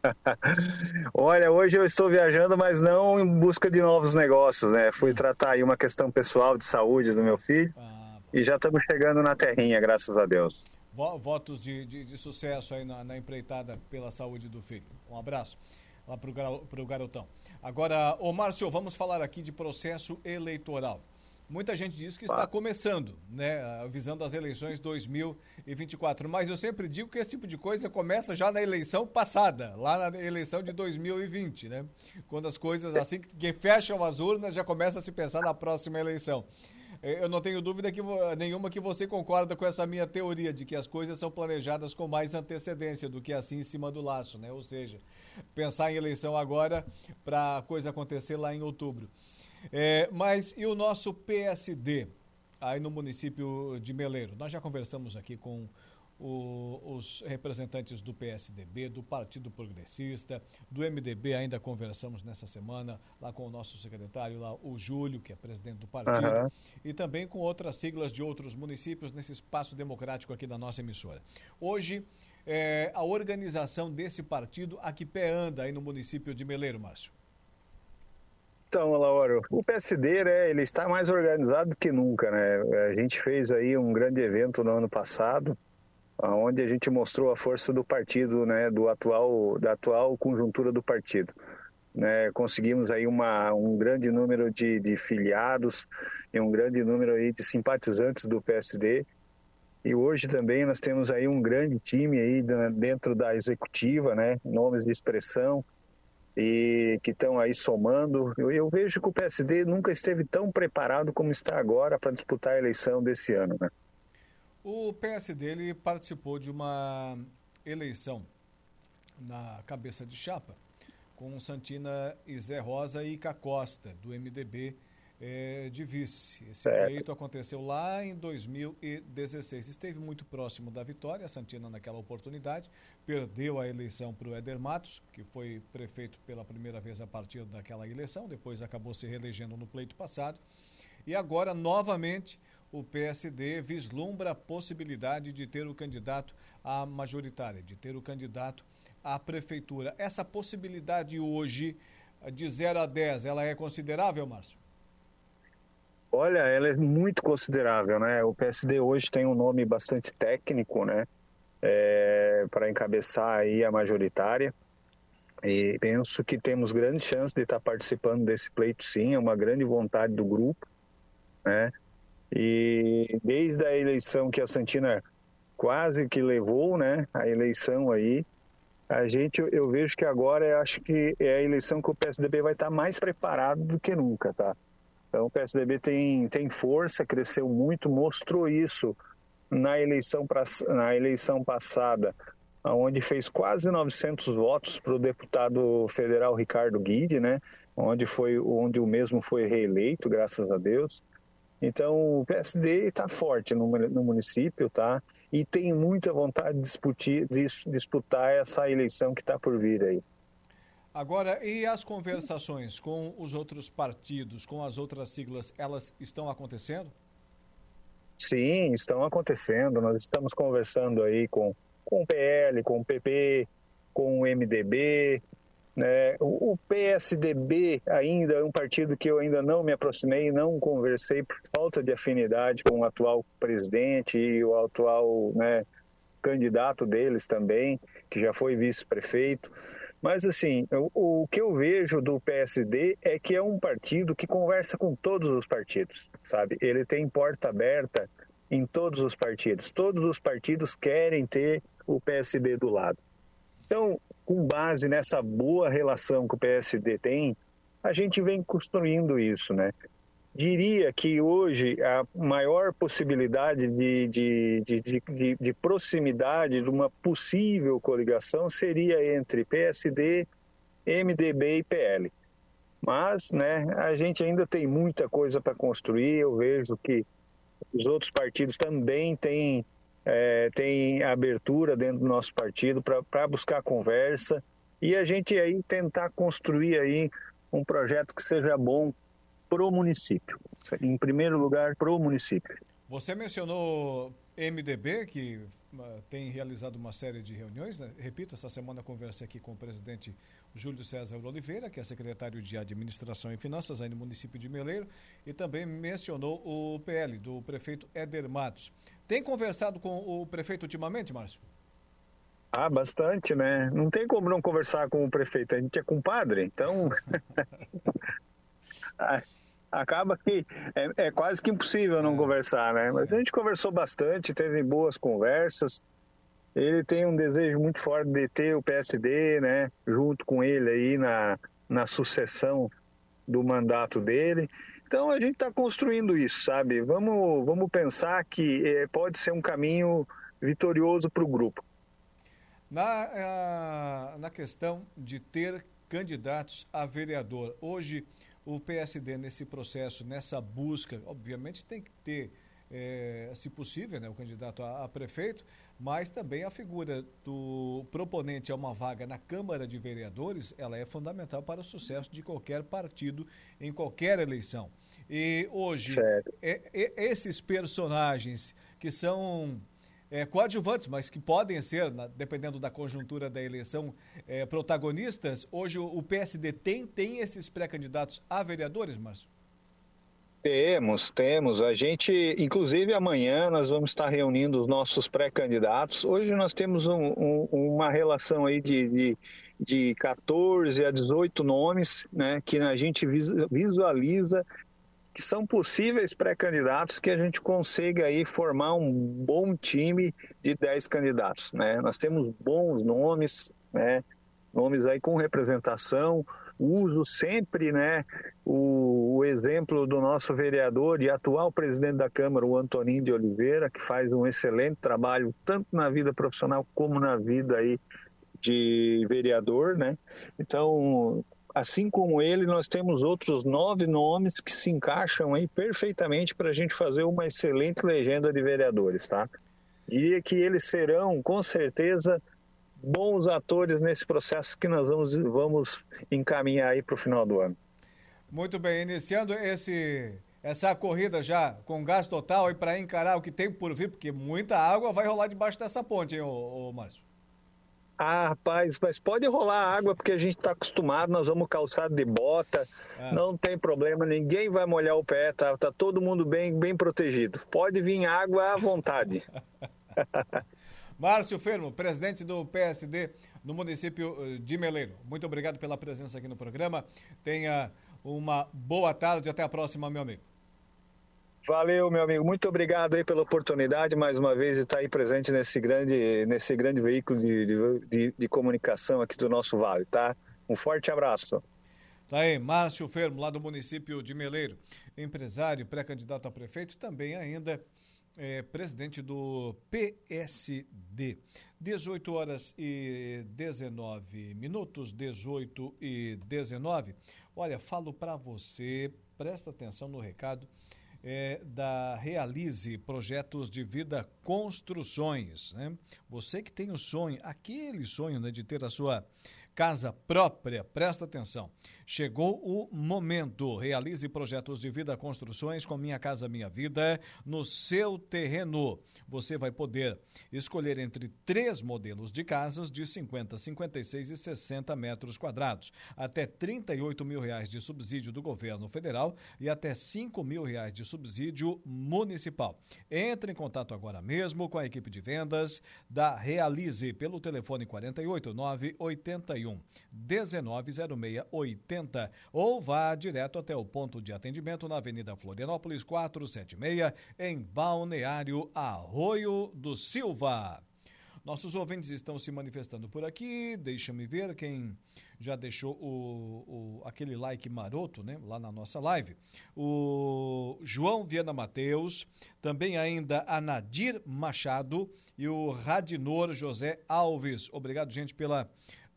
Olha, hoje eu estou viajando, mas não em busca de novos negócios, né? Fui tratar aí uma questão pessoal de saúde do meu filho ah, e já estamos chegando na terrinha, graças a Deus. Votos de, de, de sucesso aí na, na, empreitada pela saúde do filho. Um abraço lá para o garotão. Agora, ô Márcio, vamos falar aqui de processo eleitoral. Muita gente diz que está começando, né, visando as eleições 2024. Mas eu sempre digo que esse tipo de coisa começa já na eleição passada, lá na eleição de 2020, né? Quando as coisas, assim que fecham as urnas, já começa a se pensar na próxima eleição. Eu não tenho dúvida que, nenhuma que você concorda com essa minha teoria de que as coisas são planejadas com mais antecedência do que assim em cima do laço, né? Ou seja, pensar em eleição agora para a coisa acontecer lá em outubro. É, mas e o nosso PSD, aí no município de Meleiro? Nós já conversamos aqui com o, os representantes do PSDB, do Partido Progressista, do MDB, ainda conversamos nessa semana lá com o nosso secretário, lá, o Júlio, que é presidente do partido, uhum. e também com outras siglas de outros municípios nesse espaço democrático aqui da nossa emissora. Hoje, é, a organização desse partido, a que pé anda aí no município de Meleiro, Márcio? Então, Lauro, o PSD, né, ele está mais organizado do que nunca, né? A gente fez aí um grande evento no ano passado, onde a gente mostrou a força do partido, né, do atual, da atual conjuntura do partido. Né, conseguimos aí uma, um grande número de, de filiados e um grande número aí de simpatizantes do PSD. E hoje também nós temos aí um grande time aí dentro da executiva, né, nomes de expressão, e que estão aí somando. Eu, eu, vejo que o PSD nunca esteve tão preparado como está agora para disputar a eleição desse ano. Né? O PSD ele participou de uma eleição na cabeça de chapa com Santina e Zé Rosa e Ica Costa, do MDB é, de vice. Esse certo. pleito aconteceu lá em 2016. Esteve muito próximo da vitória, Santina naquela oportunidade, perdeu a eleição para o Éder Matos, que foi prefeito pela primeira vez a partir daquela eleição, depois acabou se reelegendo no pleito passado. E agora, novamente, o PSD vislumbra a possibilidade de ter o candidato à majoritária, de ter o candidato à prefeitura. Essa possibilidade hoje, de 0 a 10, ela é considerável, Márcio? Olha, ela é muito considerável, né? O PSD hoje tem um nome bastante técnico, né? É, para encabeçar aí a majoritária. E penso que temos grande chance de estar participando desse pleito, sim. É uma grande vontade do grupo, né? E desde a eleição que a Santina quase que levou, né? A eleição aí, a gente, eu vejo que agora acho que é a eleição que o PSDB vai estar mais preparado do que nunca, tá? Então o PSDB tem, tem força, cresceu muito, mostrou isso na eleição, pra, na eleição passada, onde fez quase 900 votos para o deputado federal Ricardo Guide, né? Onde foi onde o mesmo foi reeleito, graças a Deus. Então o PSD está forte no, no, município, tá? E tem muita vontade de disputar, de disputar essa eleição que está por vir aí. Agora, e as conversações com os outros partidos, com as outras siglas, elas estão acontecendo? Sim, estão acontecendo. Nós estamos conversando aí com, com o PL, com o PP, com o MDB. Né? O, o PSDB ainda é um partido que eu ainda não me aproximei, não conversei por falta de afinidade com o atual presidente e o atual né, candidato deles também, que já foi vice-prefeito. Mas, assim, o, o, que eu vejo do PSD é que é um partido que conversa com todos os partidos, sabe? Ele tem porta aberta em todos os partidos. Todos os partidos querem ter o PSD do lado. Então, com base nessa boa relação que o PSD tem, a gente vem construindo isso, né? Diria que hoje a maior possibilidade de, de, de, de, de proximidade de uma possível coligação seria entre PSD, MDB e PL. Mas né, a gente ainda tem muita coisa para construir. Eu vejo que os outros partidos também têm, é, têm abertura dentro do nosso partido para buscar conversa e a gente aí tentar construir aí um projeto que seja bom para o município. Em primeiro lugar, para o município. Você mencionou MDB, que uh, tem realizado uma série de reuniões. Né? Repito, essa semana conversei aqui com o presidente Júlio César Oliveira, que é secretário de Administração e Finanças aí no município de Meleiro, e também mencionou o PL, do prefeito Éder Matos. Tem conversado com o prefeito ultimamente, Márcio? Ah, bastante, né? Não tem como não conversar com o prefeito, a gente é compadre, então. acaba que é, é, quase que impossível não é. conversar, né? Mas a gente conversou bastante, teve boas conversas. Ele tem um desejo muito forte de ter o PSD, né? Junto com ele aí na, na sucessão do mandato dele. Então a gente está construindo isso, sabe? Vamos, vamos pensar que é, pode ser um caminho vitorioso para o grupo. Na, na questão de ter candidatos a vereador, hoje o PSD nesse processo, nessa busca, obviamente tem que ter, é, se possível, né, o candidato a, a, prefeito, mas também a figura do proponente a uma vaga na Câmara de Vereadores, ela é fundamental para o sucesso de qualquer partido em qualquer eleição. E hoje, é, é, esses personagens que são é, coadjuvantes, mas que podem ser, na, dependendo da conjuntura da eleição, é, protagonistas. Hoje o, o, PSD tem, tem esses pré-candidatos a vereadores, Márcio? Temos, temos. A gente, inclusive amanhã, nós vamos estar reunindo os nossos pré-candidatos. Hoje nós temos um, um, uma relação aí de, de, de 14 a 18 nomes, né, que a gente visualiza que são possíveis pré-candidatos que a gente consiga aí formar um bom time de 10 candidatos, né? Nós temos bons nomes, né? Nomes aí com representação, uso sempre, né, o, o, exemplo do nosso vereador e atual presidente da Câmara, o Antoninho de Oliveira, que faz um excelente trabalho tanto na vida profissional como na vida aí de vereador, né? Então, assim como ele, nós temos outros nove nomes que se encaixam aí perfeitamente para a gente fazer uma excelente legenda de vereadores, tá? E que eles serão, com certeza, bons atores nesse processo que nós vamos, vamos encaminhar aí para o final do ano. Muito bem, iniciando esse essa corrida já com gás total e para encarar o que tem por vir, porque muita água vai rolar debaixo dessa ponte, hein, ô, ô Márcio? Ah, rapaz, mas pode rolar água porque a gente está acostumado, nós vamos calçado de bota, é. não tem problema, ninguém vai molhar o pé, tá, tá todo mundo bem, bem protegido. Pode vir água à vontade. Márcio Fermo, presidente do PSD no município eh, de Meleiro. Muito obrigado pela presença aqui no programa. Tenha uma boa tarde. Até a próxima, meu amigo. Valeu, meu amigo. Muito obrigado aí pela oportunidade, mais uma vez, de estar aí presente nesse grande, nesse grande veículo de, de, de comunicação aqui do nosso Vale, tá? Um forte abraço. Tá aí, Márcio Fermo, lá do município de Meleiro, empresário, pré-candidato a prefeito, também ainda é, presidente do PSD. 18 horas e 19 minutos, 18 e 19. Olha, falo para você, presta atenção no recado é, da Realize Projetos de Vida Construções. Né? Você que tem o sonho, aquele sonho né, de ter a sua casa própria, presta atenção. Chegou o momento. Realize projetos de vida, construções com Minha Casa Minha Vida no seu terreno. Você vai poder escolher entre três modelos de casas de 50, 56 e 60 metros quadrados, até 38 mil reais de subsídio do governo federal e até 5 mil reais de subsídio municipal. Entre em contato agora mesmo com a equipe de vendas da Realize pelo telefone 48 981 1906 80 ou vá direto até o ponto de atendimento na Avenida Florianópolis 476, em Balneário Arroio do Silva. Nossos ouvintes estão se manifestando por aqui. Deixa-me ver quem já deixou o, o, aquele like maroto, né? Lá na nossa live. O João Viana Mateus, também ainda a Nadir Machado e o Radinor José Alves. Obrigado, gente, pela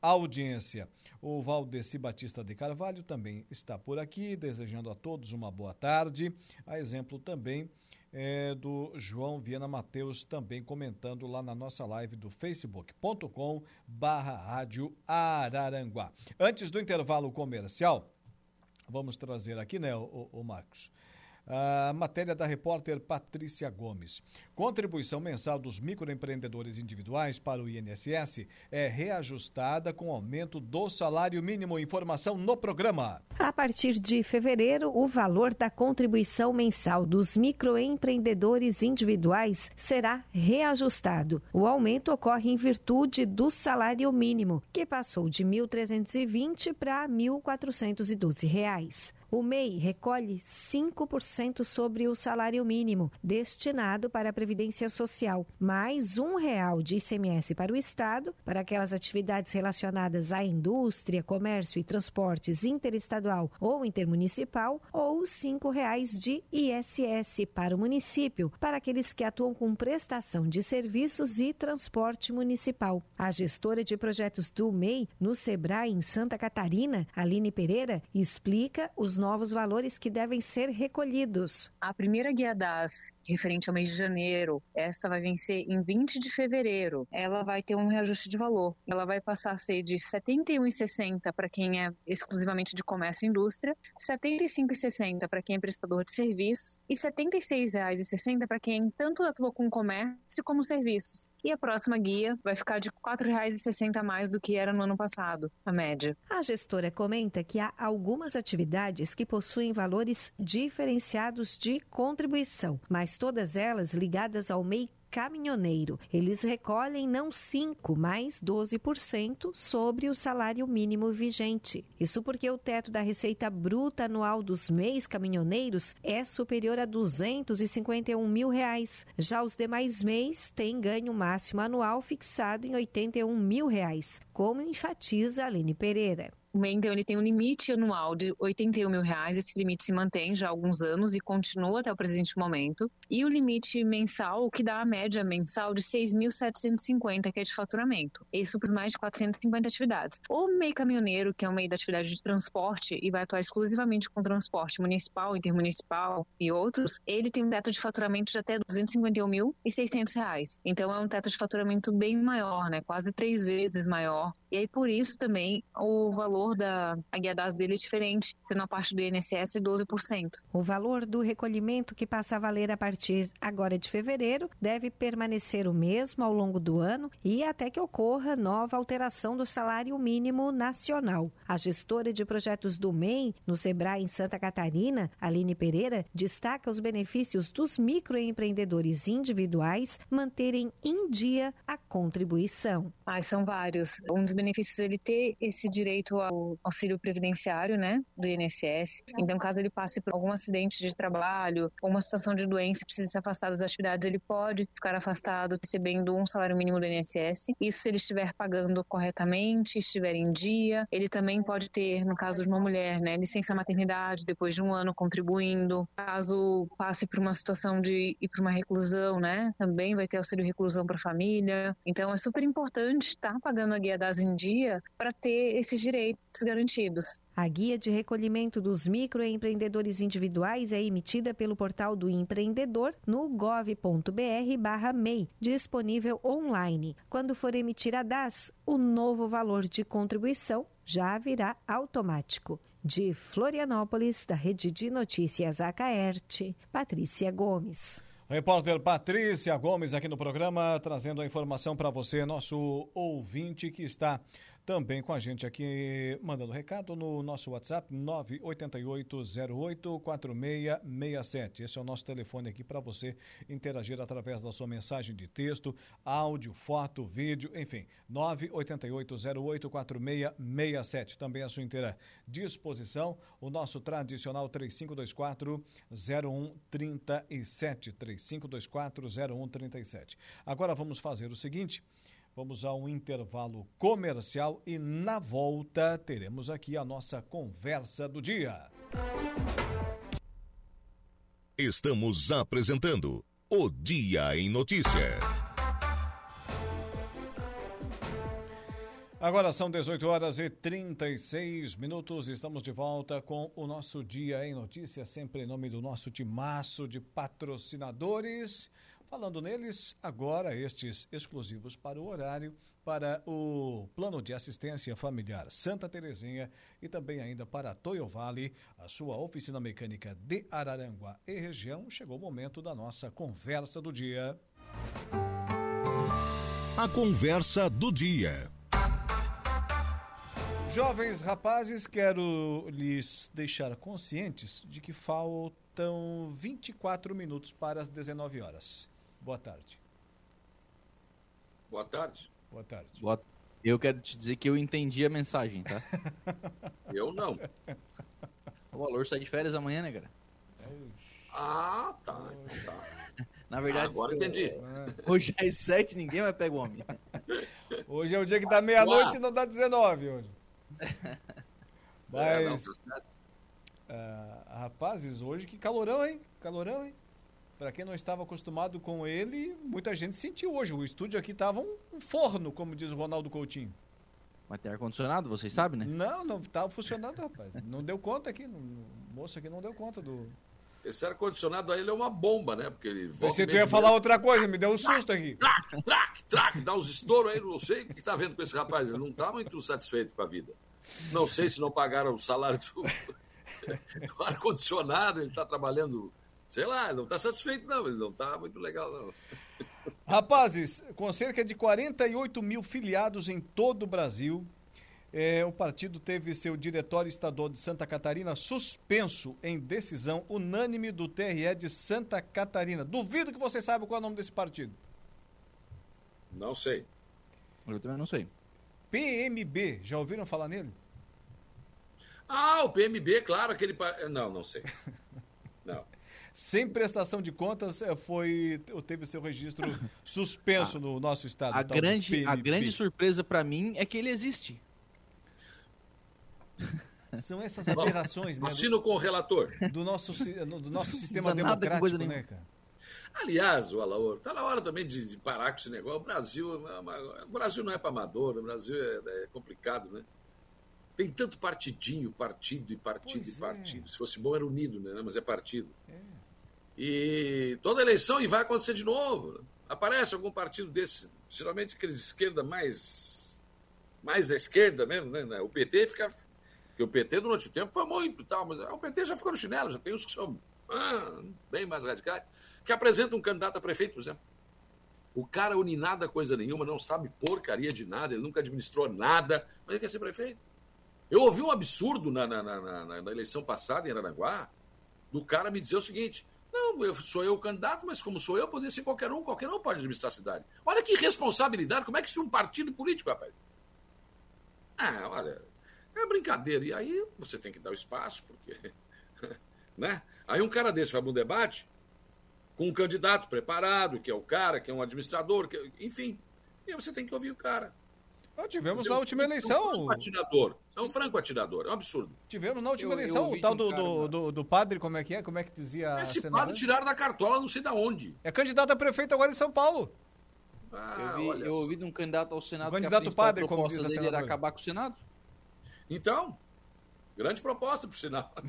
audiência. O Valdeci Batista de Carvalho também está por aqui, desejando a todos uma boa tarde. A exemplo também é, do João Viana Mateus, também comentando lá na nossa live do facebook.com barra rádio Araranguá. Antes do intervalo comercial, vamos trazer aqui, né, o, o Marcos? A matéria da repórter Patrícia Gomes. Contribuição mensal dos microempreendedores individuais para o INSS é reajustada com aumento do salário mínimo. Informação no programa. A partir de fevereiro, o valor da contribuição mensal dos microempreendedores individuais será reajustado. O aumento ocorre em virtude do salário mínimo, que passou de R$ 1.320 para R$ 1.412. O MEI recolhe 5% sobre o salário mínimo, destinado para a Previdência Social, mais um real de ICMS para o Estado, para aquelas atividades relacionadas à indústria, comércio e transportes interestadual ou intermunicipal, ou cinco reais de ISS para o município, para aqueles que atuam com prestação de serviços e transporte municipal. A gestora de projetos do MEI no Sebrae em Santa Catarina, Aline Pereira, explica os novos valores que devem ser recolhidos. A primeira guia DAS, referente ao mês de janeiro, essa vai vencer em 20 de fevereiro. Ela vai ter um reajuste de valor. Ela vai passar a ser de R$ 71,60 para quem é exclusivamente de comércio e indústria, R$ 75,60 para quem é prestador de serviços e R$ 76,60 para quem tanto atua com comércio como serviços. E a próxima guia vai ficar de R$ 4,60 a mais do que era no ano passado, a média. A gestora comenta que há algumas atividades que possuem valores diferenciados de contribuição, mas todas elas ligadas ao MEI caminhoneiro. Eles recolhem não 5, mas 12% sobre o salário mínimo vigente. Isso porque o teto da receita bruta anual dos MEIs caminhoneiros é superior a 251 mil reais. Já os demais MEIs têm ganho máximo anual fixado em 81 mil reais, como enfatiza Aline Pereira. O então, ele tem um limite anual de 81 mil reais. Esse limite se mantém já há alguns anos e continua até o presente momento. E o limite mensal, o que dá a média mensal de 6.750, que é de faturamento. Isso para mais de 450 atividades. O MEI caminhoneiro, que é um MEI da atividade de transporte e vai atuar exclusivamente com transporte municipal, intermunicipal e outros, ele tem um teto de faturamento de até 251.600 reais. Então, é um teto de faturamento bem maior, né? Quase três vezes maior. E aí, por isso também, o valor valor da a guia das dele é diferente, sendo a parte do INSS 12%. O valor do recolhimento que passa a valer a partir agora de fevereiro deve permanecer o mesmo ao longo do ano e até que ocorra nova alteração do salário mínimo nacional. A gestora de projetos do MEI no Sebrae em Santa Catarina, Aline Pereira, destaca os benefícios dos microempreendedores individuais manterem em dia a contribuição. Ah, são vários. Um dos benefícios é ele ter esse direito ao auxílio previdenciário, né, do INSS. Então, caso ele passe por algum acidente de trabalho ou uma situação de doença precise se afastar das atividades, ele pode ficar afastado recebendo um salário mínimo do INSS. Isso se ele estiver pagando corretamente, estiver em dia. Ele também pode ter, no caso de uma mulher, né, licença maternidade depois de um ano contribuindo. Caso passe por uma situação de ir para uma reclusão, né, também vai ter auxílio reclusão para a família. Então, é super importante estar pagando a guia das em dia para ter esses direitos garantidos. A guia de recolhimento dos microempreendedores individuais é emitida pelo portal do empreendedor no gov.br/mei, disponível online. Quando for emitir a DAS, o novo valor de contribuição já virá automático. De Florianópolis, da Rede de Notícias Acaerte, Patrícia Gomes. Repórter Patrícia Gomes aqui no programa, trazendo a informação para você, nosso ouvinte que está também com a gente aqui, mandando recado no nosso WhatsApp 988084667. Esse é o nosso telefone aqui para você interagir através da sua mensagem de texto, áudio, foto, vídeo, enfim, 988084667. Também à sua inteira disposição, o nosso tradicional 3524 0137 3524 0137. Agora vamos fazer o seguinte, Vamos a um intervalo comercial e na volta teremos aqui a nossa conversa do dia. Estamos apresentando o Dia em Notícia. Agora são 18 horas e 36 minutos. Estamos de volta com o nosso Dia em Notícia, sempre em nome do nosso timaço de patrocinadores. Falando neles, agora estes exclusivos para o horário, para o Plano de Assistência Familiar Santa Terezinha e também ainda para a Toyo Vale, a sua oficina mecânica de Araranguá e região. Chegou o momento da nossa conversa do dia. A conversa do dia. Jovens rapazes, quero lhes deixar conscientes de que faltam 24 minutos para as 19 horas. Boa tarde. Boa tarde. Boa tarde. Boa... Eu quero te dizer que eu entendi a mensagem, tá? eu não. O valor sai de férias amanhã, né, cara? Ah, tá. tá. Na verdade, agora entendi. Hoje é 7, ninguém vai pegar o homem. Hoje é o dia que dá meia-noite e não dá 19 hoje. Mas. É, não, tá uh, rapazes, hoje que calorão, hein? Calorão, hein? Para quem não estava acostumado com ele, muita gente sentiu hoje. O estúdio aqui estava um forno, como diz o Ronaldo Coutinho. Mas tem ar-condicionado, vocês sabem, né? Não, não estava funcionando, rapaz. Não deu conta aqui. O moço aqui não deu conta do. Esse ar-condicionado aí ele é uma bomba, né? Porque ele. Você ia falar outra coisa, me deu um susto aqui. Trac, trac, trac, dá uns estouros aí, não sei o que está vendo com esse rapaz. Ele não está muito satisfeito com a vida. Não sei se não pagaram o salário do, do ar-condicionado, ele está trabalhando sei lá, não está satisfeito, não, ele não está muito legal, não. Rapazes, com cerca de 48 mil filiados em todo o Brasil, é, o partido teve seu diretório estadual de Santa Catarina suspenso em decisão unânime do TRE de Santa Catarina. Duvido que você saiba qual é o nome desse partido. Não sei. Eu também não sei. PMB, já ouviram falar nele? Ah, o PMB, claro, aquele. Não, não sei. Não sem prestação de contas, eh, foi teve seu registro suspenso a, no nosso estado. A, grande, a grande surpresa para mim é que ele existe. São essas aberrações, né? Assino com o relator. Do nosso, do nosso sistema democrático, né, cara? Aliás, o Alaor, tá na hora também de, de, parar com esse negócio. O Brasil, é o Brasil não é para amador, o Brasil é, é, complicado, né? Tem tanto partidinho, partido e partido pois e partido. É. Se fosse bom era unido, né? Mas é partido. É. E toda eleição e vai acontecer de novo. Aparece algum partido desse, geralmente aquele de esquerda mais mais da esquerda mesmo, né? O PT fica Porque o PT durante o tempo foi muito e tal, mas o PT já ficou no chinelo, já tem uns que são ah, bem mais radicais, que apresentam um candidato a prefeito, por exemplo. O cara une nada coisa nenhuma, não sabe porcaria de nada, ele nunca administrou nada, mas ele quer ser prefeito. Eu ouvi um absurdo na, na, na, na eleição passada em Aranaguá, do cara me dizer o seguinte: não, eu, sou eu o candidato, mas como sou eu, poderia ser qualquer um, qualquer um pode administrar a cidade. Olha que responsabilidade, como é que se um partido político, rapaz? Ah, olha, é brincadeira. E aí você tem que dar o espaço, porque. né? Aí um cara desse vai para um debate com um candidato preparado, que é o cara, que é um administrador, que, enfim. E aí você tem que ouvir o cara. Nós tivemos na última eleição. É um franco atirador. É um franco atirador. É um absurdo. Tivemos na última eu, eleição eu o tal do, do, do, do, padre, como é que é? Como é que dizia Esse padre tiraram da cartola, não sei da onde. É candidato a prefeito agora em São Paulo. Ah, eu, vi, eu ouvi de um candidato ao Senado o candidato que a padre, como diz a dele era acabar com o Senado. Então, grande proposta, por sinal.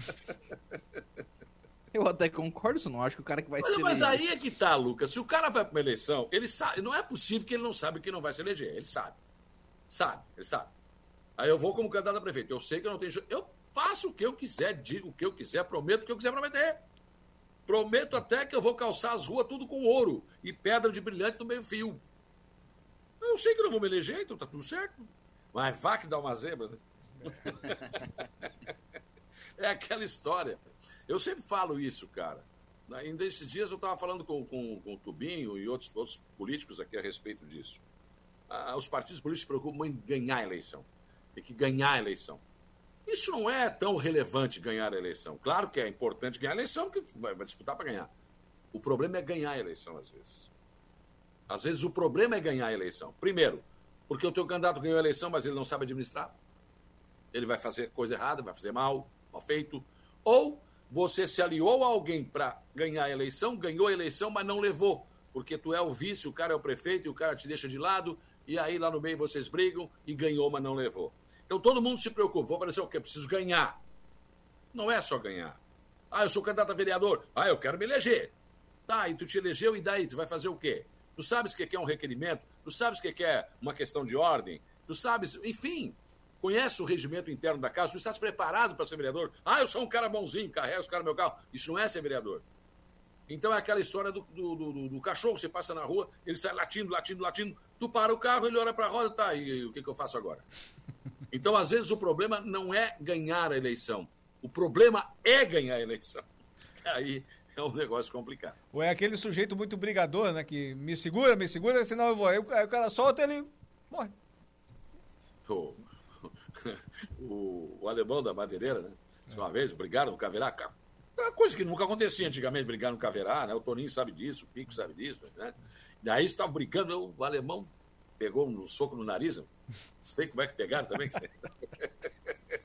Eu até concordo, só não acho que o cara que vai mas, se Mas aí é que tá, Lucas. Se o cara vai para uma eleição, ele sabe. Não é possível que ele não saiba que não vai se eleger. Ele sabe. Sabe, ele sabe. Aí eu vou como candidato a prefeito. Eu sei que eu não tenho. Eu faço o que eu quiser, digo o que eu quiser, prometo o que eu quiser prometer. Prometo até que eu vou calçar as ruas tudo com ouro e pedra de brilhante no meio fio. Eu sei que não vou me eleger, então tá tudo certo. Mas vá que dá uma zebra, né? é aquela história. Eu sempre falo isso, cara. Ainda esses dias eu estava falando com, com, com o Tubinho e outros, outros políticos aqui a respeito disso. Os partidos políticos se preocupam em ganhar a eleição. Tem que ganhar a eleição. Isso não é tão relevante ganhar a eleição. Claro que é importante ganhar a eleição, porque vai, vai disputar para ganhar. O problema é ganhar a eleição, às vezes. Às vezes o problema é ganhar a eleição. Primeiro, porque o teu candidato ganhou a eleição, mas ele não sabe administrar. Ele vai fazer coisa errada, vai fazer mal, mal feito. Ou você se aliou a alguém para ganhar a eleição, ganhou a eleição, mas não levou. Porque tu é o vice, o cara é o prefeito e o cara te deixa de lado, e aí lá no meio vocês brigam e ganhou, mas não levou. Então todo mundo se preocupa. Vou aparecer o quê? Preciso ganhar. Não é só ganhar. Ah, eu sou candidato a vereador. Ah, eu quero me eleger. Tá, e tu te elegeu, e daí? Tu vai fazer o quê? Tu sabes o que é um requerimento? Tu sabes o que é uma questão de ordem? Tu sabes, enfim, conhece o regimento interno da casa, tu estás preparado para ser vereador? Ah, eu sou um cara bonzinho, carrego os caras meu carro. Isso não é ser vereador. Então é aquela história do, do, do, do, cachorro, você passa na rua, ele sai latindo, latindo, latindo, tu para o carro, ele olha para a roda, tá, e, e o que, que eu faço agora? Então, às vezes, o problema não é ganhar a eleição. O problema é ganhar a eleição. Aí é um negócio complicado. Ou é aquele sujeito muito brigador, né? Que me segura, me segura, senão eu vou. Aí o cara solta ele morre. O, o, o alemão da madeireira, né? É. Uma vez brigaram no Caverá. Uma coisa que nunca acontecia antigamente, brigar no Caverá, né? O Toninho sabe disso, o Pico sabe disso, né? Daí estavam brincando, o alemão pegou um soco no nariz. Não sei como é que pegaram também.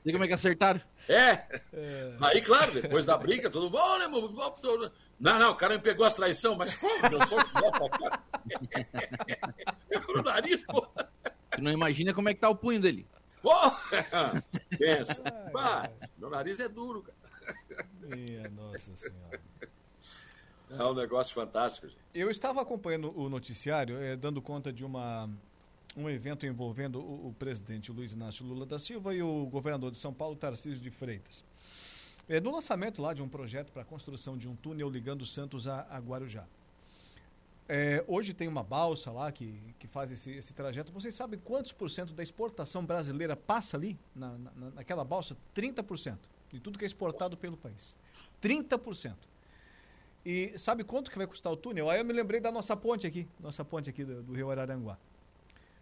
Sei como é que acertaram. É. é. Aí, claro, depois da briga, todo mundo. Olha, não, não, o cara me pegou as traições, mas como? Meu soco só pra cá. Pegou no nariz, pô. Tu não imagina como é que tá o punho dele. Porra! Pensa. Mas, meu nariz é duro, cara. Minha nossa senhora. É um negócio fantástico, gente. Eu estava acompanhando o noticiário, é, dando conta de uma, um evento envolvendo o, o, presidente Luiz Inácio Lula da Silva e o governador de São Paulo, Tarcísio de Freitas. É, no lançamento lá de um projeto para a construção de um túnel ligando Santos a, a Guarujá. É, hoje tem uma balsa lá que, que faz esse, esse trajeto. Vocês sabem quantos por cento da exportação brasileira passa ali, na, na, naquela balsa? 30% de tudo que é exportado pelo país. 30%. E sabe quanto que vai custar o túnel? Aí eu me lembrei da nossa ponte aqui, nossa ponte aqui do, do Rio Araranguá.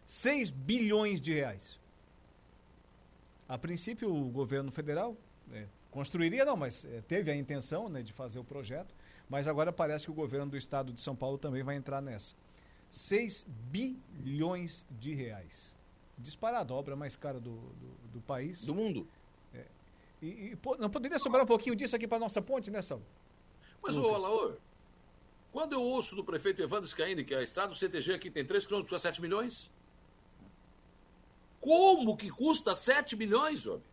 6 bilhões de reais. A princípio, o governo federal é, construiria, não, mas é, teve a intenção né, de fazer o projeto, mas agora parece que o governo do estado de São Paulo também vai entrar nessa. 6 bilhões de reais. Disparado, a obra mais cara do, do, do país. Do mundo. É. E, e pô, não poderia sobrar um pouquinho disso aqui para nossa ponte, né, Sal? Mas, ô, Alaor, quando eu ouço do prefeito Evandro Scaini que a estrada do CTG aqui tem 3 km custa 7 milhões, como que custa 7 milhões, homem?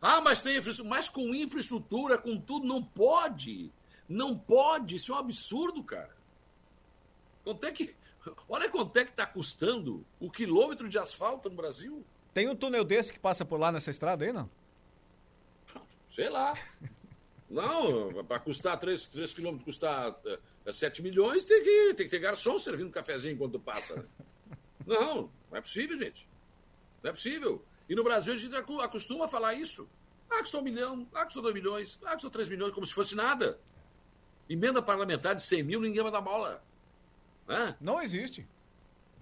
Ah, mas tem infraestrutura. Mas com infraestrutura, com tudo, não pode. Não pode. Isso é um absurdo, cara. Quanto é que. Olha quanto é que está custando o quilômetro de asfalto no Brasil. Tem um túnel desse que passa por lá nessa estrada aí, não? Sei lá. Não, para custar 3, 3 quilômetros, custar uh, 7 milhões, tem que, tem que ter garçom servindo um cafezinho enquanto passa. Né? Não, não é possível, gente. Não é possível. E no Brasil a gente acostuma a falar isso. Ah, custou um milhão, ah, custou dois milhões, ah, custou três milhões, como se fosse nada. Emenda parlamentar de 100 mil, ninguém vai dar bola. Hã? Não existe.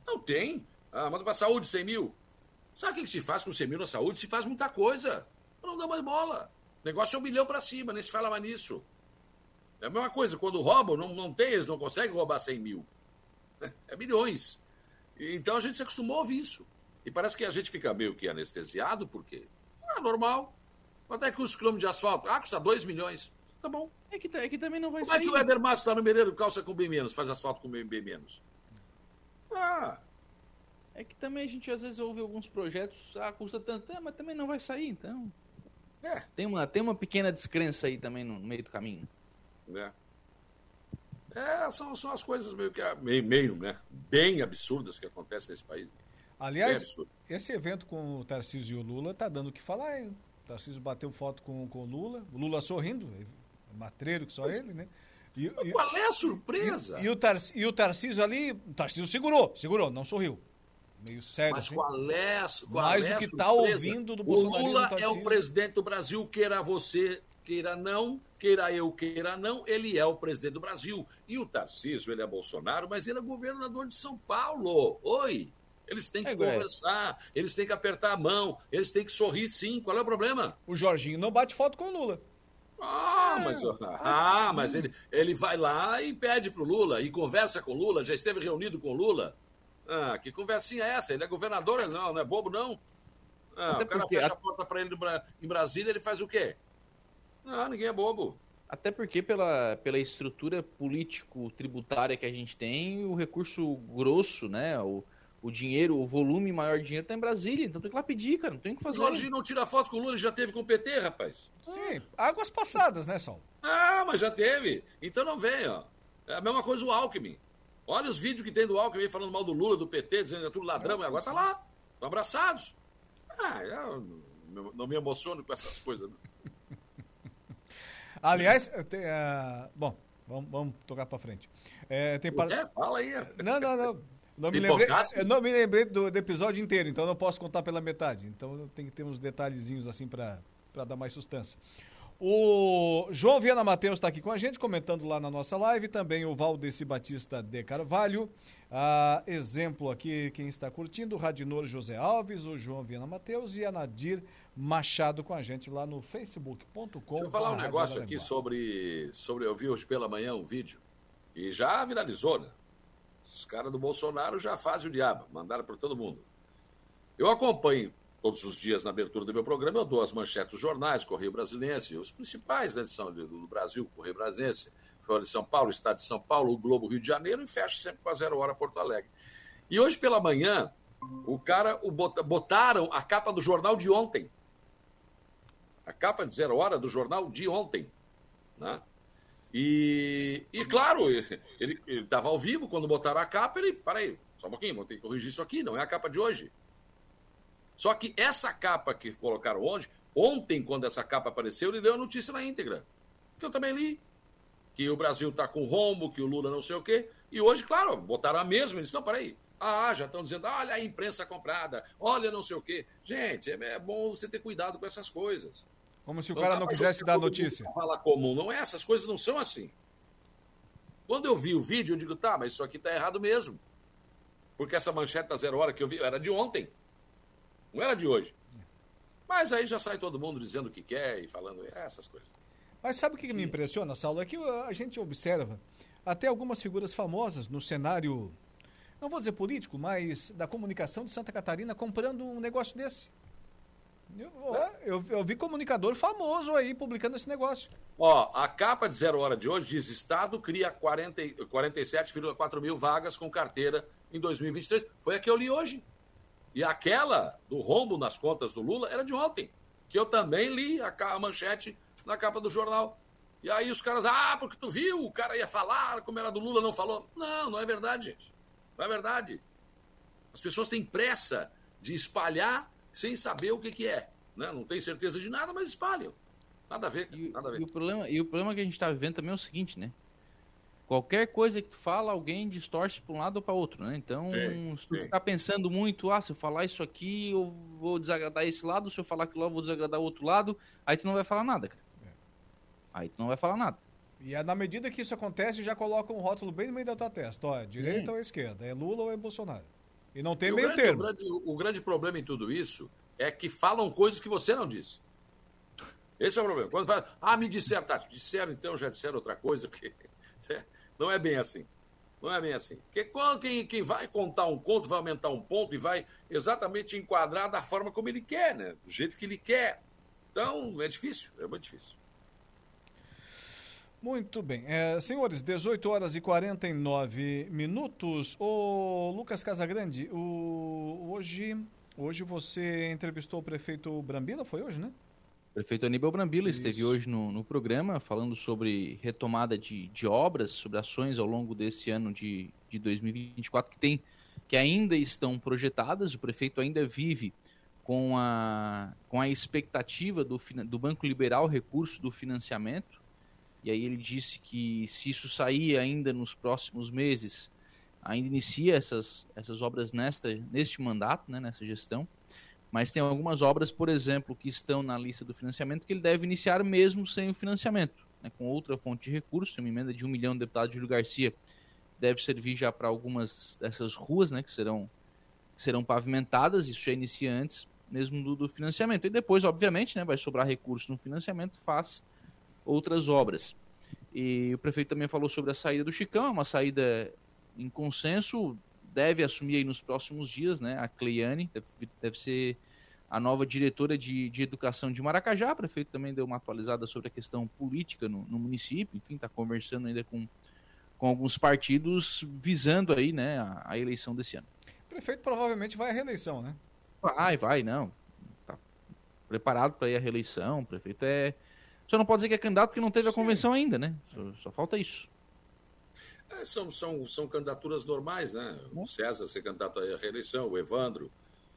Não tem. Ah, manda para a saúde 100 mil. Sabe o que se faz com 100 mil na saúde? Se faz muita coisa. Não dá mais bola. O negócio é um milhão para cima, nem se fala mais nisso. É a mesma coisa, quando roubam, não, não tem, eles não conseguem roubar 100 mil. É milhões. Então a gente se acostumou a ouvir isso. E parece que a gente fica meio que anestesiado, porque ah, normal. Quanto é que custa o quilômetro de asfalto? Ah, custa 2 milhões. Tá bom. É que, é que também não vai Como sair. Como é que o Éder Matos está no Mineiro calça com bem menos, faz asfalto com bem, bem menos? Ah. É que também a gente às vezes ouve alguns projetos, ah, custa tanto, é, mas também não vai sair, então. É. Tem uma, tem uma pequena descrença aí também no meio do caminho. É. É, são, são as coisas meio que meio, meio, né? Bem absurdas que acontecem nesse país. Né? Aliás, esse evento com o Tarcísio e o Lula tá dando o que falar, hein? O Tarcísio bateu foto com, com o Lula, o Lula sorrindo, é matreiro que só pois, ele, né? E, qual é a surpresa? E, e, o Tar, e o Tarcísio ali, o Tarcísio segurou, segurou, não sorriu. Meio sério Mas assim. qual é, qual Mas é o que está ouvindo do Bolsonaro. O Lula é o presidente do Brasil, queira você, queira não, queira eu, queira não, ele é o presidente do Brasil. E o Tarcísio, ele é Bolsonaro, mas ele é governador de São Paulo. Oi! Eles têm que é, conversar, é. eles têm que apertar a mão, eles têm que sorrir sim. Qual é o problema? O Jorginho não bate foto com o Lula. Ah, é, mas, ah, mas ele, ele vai lá e pede pro Lula e conversa com o Lula, já esteve reunido com o Lula. Ah, que conversinha é essa? Ele é governador, ele não, não é bobo, não. Ah, o cara fecha a porta para ele em Brasília, ele faz o quê? Ah, ninguém é bobo. Até porque pela, pela estrutura político-tributária que a gente tem, o recurso grosso, né, o, o dinheiro, o volume maior de dinheiro está em Brasília, então tem que lá pedir, cara, não tem o que fazer. Jorginho não tira foto com o Lula, já teve com o PT, rapaz. Sim, águas passadas, né, Sal? Ah, mas já teve. Então não vem, ó. É a mesma coisa o Alckmin. Olha os vídeos que tem do Alckmin falando mal do Lula, do PT, dizendo que é tudo ladrão, e agora tá lá, estão abraçados. Ah, eu não me emociono com essas coisas. Aliás, uh, bom, vamos, vamos tocar para frente. É, tem par... é, fala aí. Não, não, não. Não me, lembrei, eu não me lembrei do, do, episódio inteiro, então não posso contar pela metade. Então tem que ter uns detalhezinhos assim para dar mais sustância. O João Viana Matheus está aqui com a gente, comentando lá na nossa live. Também o Valdeci Batista de Carvalho. Ah, exemplo aqui, quem está curtindo, o Radinor José Alves, o João Viana Matheus e a Nadir Machado com a gente lá no facebook.com. Deixa eu falar um negócio aqui sobre, sobre. Eu vi hoje pela manhã um vídeo e já viralizou, né? Os caras do Bolsonaro já fazem o diabo, mandaram para todo mundo. Eu acompanho todos os dias na abertura do meu programa, eu dou as manchetes dos jornais, Correio Brasilense, os principais da edição do Brasil, Correio Brasilense, Folha de São Paulo, Estado de São Paulo, o Globo Rio de Janeiro e fecho sempre com a Zero Hora Porto Alegre. E hoje pela manhã, o cara o botaram a capa do jornal de ontem. A capa de Zero Hora do jornal de ontem. Né? E, e claro, ele estava ao vivo, quando botaram a capa, ele. Peraí, só um pouquinho, vou ter que corrigir isso aqui, não é a capa de hoje. Só que essa capa que colocaram hoje, ontem, quando essa capa apareceu, ele deu a notícia na íntegra. Que eu também li. Que o Brasil está com rombo, que o Lula não sei o quê. E hoje, claro, botaram a mesma. Eles não, peraí. Ah, já estão dizendo, olha a imprensa comprada, olha não sei o quê. Gente, é, é bom você ter cuidado com essas coisas. Como se o cara não quisesse dar notícia. Fala comum, não é? Essas coisas não são assim. Quando eu vi o vídeo, eu digo, tá, mas isso aqui tá errado mesmo. Porque essa manchete da zero hora que eu vi era de ontem. Não era de hoje. Mas aí já sai todo mundo dizendo o que quer e falando essas coisas. Mas sabe o que, que me impressiona, Saulo? É que a gente observa até algumas figuras famosas no cenário, não vou dizer político, mas da comunicação de Santa Catarina comprando um negócio desse. Eu, eu, eu, vi comunicador famoso aí publicando esse negócio. Ó, a capa de zero hora de hoje diz: Estado cria 47,4 mil vagas com carteira em 2023. Foi a que eu li hoje. E aquela do rombo nas contas do Lula era de ontem, que eu também li a, a manchete na capa do jornal. E aí os caras, ah, porque tu viu, o cara ia falar, como era do Lula, não falou. Não, não é verdade, gente. Não é verdade. As pessoas têm pressa de espalhar sem saber o que, que é. Né? Não tem certeza de nada, mas espalham. Nada a ver, nada a ver. E o problema, e o problema que a gente está vivendo também é o seguinte, né? Qualquer coisa que tu fala, alguém distorce para um lado ou para outro, né? Então, Sim, se tu sim. ficar pensando muito, ah, se eu falar isso aqui, eu vou desagradar esse lado, se eu falar aquilo lá, eu vou desagradar o outro lado, aí tu não vai falar nada, cara. Aí tu não vai falar nada. E é na medida que isso acontece, já coloca um rótulo bem no meio da tua testa. Ó, é direita ou é esquerda? É Lula ou é Bolsonaro? E não tem E o meio grande- termo. O grande, o grande problema em tudo isso é que falam coisas que você não disse. Esse é o problema. Quando fala, ah, me disseram, tá, disseram então, já disseram outra coisa, porque não é bem assim. Não é bem assim. Porque quando quem, quem vai contar um conto vai aumentar um ponto e vai exatamente enquadrar da forma como ele quer, né? Do jeito que ele quer. Então, é difícil, é muito difícil. Muito bem. É, senhores, 18 horas e 49 minutos. Ô, Lucas Casagrande, o, hoje, hoje você entrevistou o prefeito Brambila, foi hoje, né? O prefeito Aníbal Brambila esteve hoje no, no programa falando sobre retomada de, de obras, sobre ações ao longo desse ano de, de 2024 que tem que ainda estão projetadas. O prefeito ainda vive com a, com a expectativa do, do Banco liberar o recurso do financiamento. E aí ele disse que se isso sair ainda nos próximos meses, ainda inicia essas, essas obras nesta, neste mandato, né, nessa gestão. Mas tem algumas obras, por exemplo, que estão na lista do financiamento que ele deve iniciar mesmo sem o financiamento, né, com outra fonte de recursos. Tem uma emenda de um milhão do deputado Júlio Garcia deve servir já para algumas dessas ruas né, que serão, serão pavimentadas. Isso já inicia antes mesmo do, do financiamento. E depois, obviamente, né, vai sobrar recurso no financiamento, faz outras obras. E o prefeito também falou sobre a saída do Chicão, é uma saída em consenso, deve assumir aí nos próximos dias, né? A Cleiane deve, deve ser a nova diretora de, de educação de Maracajá. O prefeito também deu uma atualizada sobre a questão política no, no município, enfim, está conversando ainda com, com alguns partidos visando aí, né, a, a eleição desse ano. O prefeito provavelmente vai à reeleição, né? Vai, vai, não. Tá preparado para ir à reeleição. O prefeito é. Só não pode dizer que é candidato porque não teve a convenção ainda, né? Só, só falta isso. É, são, são, são candidaturas normais, né? O César ser candidato à reeleição, o Evandro,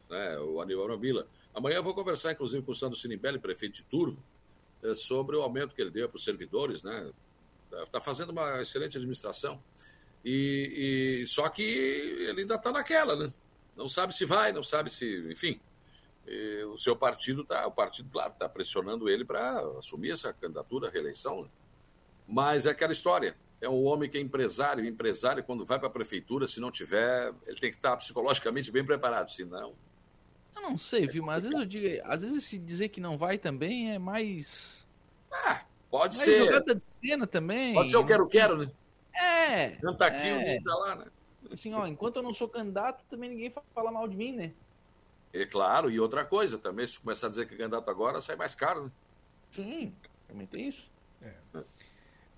né? o Aníbal Brambila. Amanhã eu vou conversar, inclusive, com o Sandro Sinibelli, prefeito de Turvo, eh, sobre o aumento que ele deu para os servidores, né? Está fazendo uma excelente administração. E, e- só que ele ainda está naquela, né? Não sabe se vai, não sabe se, enfim. E o seu partido tá, o partido, claro, está pressionando ele para assumir essa candidatura à reeleição. né? Mas é aquela história. É um homem que é empresário. Empresário, quando vai para a prefeitura, se não tiver, ele tem que estar psicologicamente bem preparado. Senão, Eu não sei, viu? Mas às vezes eu digo, às vezes se dizer que não vai também é mais. pode mais ser. jogada de cena também. Pode ser o quero-quero, né? É. Canta aqui, é. o mundo tá lá, né? Assim, ó, enquanto eu não sou candidato, também ninguém fala mal de mim, né? É claro, e outra coisa também, se começar a dizer que é candidato agora, sai mais caro, né? Sim, também tem isso.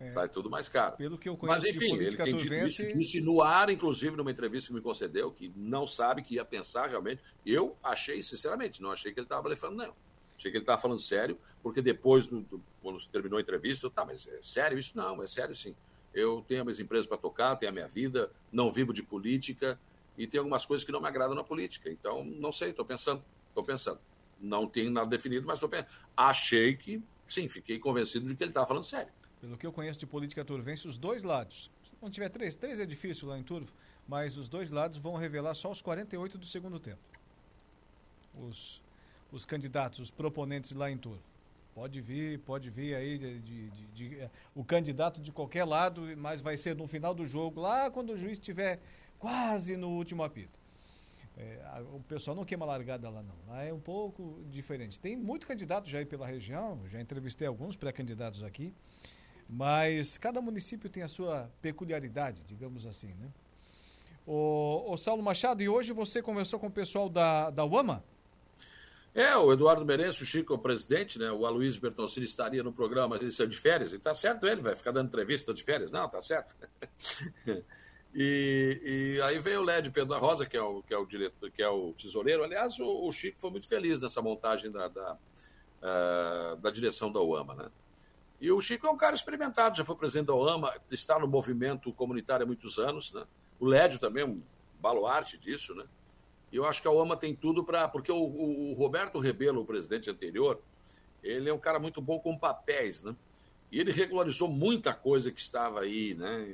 Sai tudo mais caro. Pelo que eu Mas conheço de enfim, ele política tem dito isso, turvense- disse no ar, inclusive numa entrevista que me concedeu, que não sabe que ia pensar realmente. Eu achei, sinceramente, não achei que ele estava blefando, não. Achei que ele estava falando sério, porque depois, do, do- quando terminou a entrevista, eu, tá, mas é sério isso? Não, é sério sim. Eu tenho as minhas empresas para tocar, tenho a minha vida, não vivo de política e tem algumas coisas que não me agradam na política. Então, não sei, estou pensando, estou pensando. Não tenho nada definido, mas estou pensando. Achei que, sim, fiquei convencido de que ele estava falando sério. Pelo que eu conheço de política turvense, os dois lados. Se não tiver três, três é difícil lá em Turvo, mas os dois lados vão revelar só os 48 do segundo tempo. Os, os candidatos, os proponentes lá em Turvo. Pode vir, pode vir aí de, de- de- é, o candidato de qualquer lado, mas vai ser no final do jogo, lá quando o juiz estiver quase no último apito. É, a- o pessoal não queima largada lá não. Lá é um pouco diferente. Tem muito candidato já aí pela região, já entrevistei alguns pré-candidatos aqui, mas cada município tem a sua peculiaridade, digamos assim, né? O, o Saulo Machado, e hoje você conversou com o pessoal da, da UAMA? É, o Eduardo Merenço, o Chico, é o presidente, né? O Aloysio Bertoncini estaria no programa, mas ele saiu de férias. E tá certo ele, vai ficar dando entrevista de férias. Não, tá certo. e, e aí veio o Lédio Pedro da Rosa, que é o, que é o diretor, que é o tesoureiro. Aliás, o, o Chico foi muito feliz nessa montagem da, da, ah, da direção da UAMA, né? E o Chico é um cara experimentado, já foi presidente da UAMA, está no movimento comunitário há muitos anos, né? O Lédio também é um baluarte disso, né? E eu acho que a UAMA tem tudo para. Porque o, o- Roberto Rebelo, o presidente anterior, ele é um cara muito bom com papéis, né? E ele regularizou muita coisa que estava aí, né?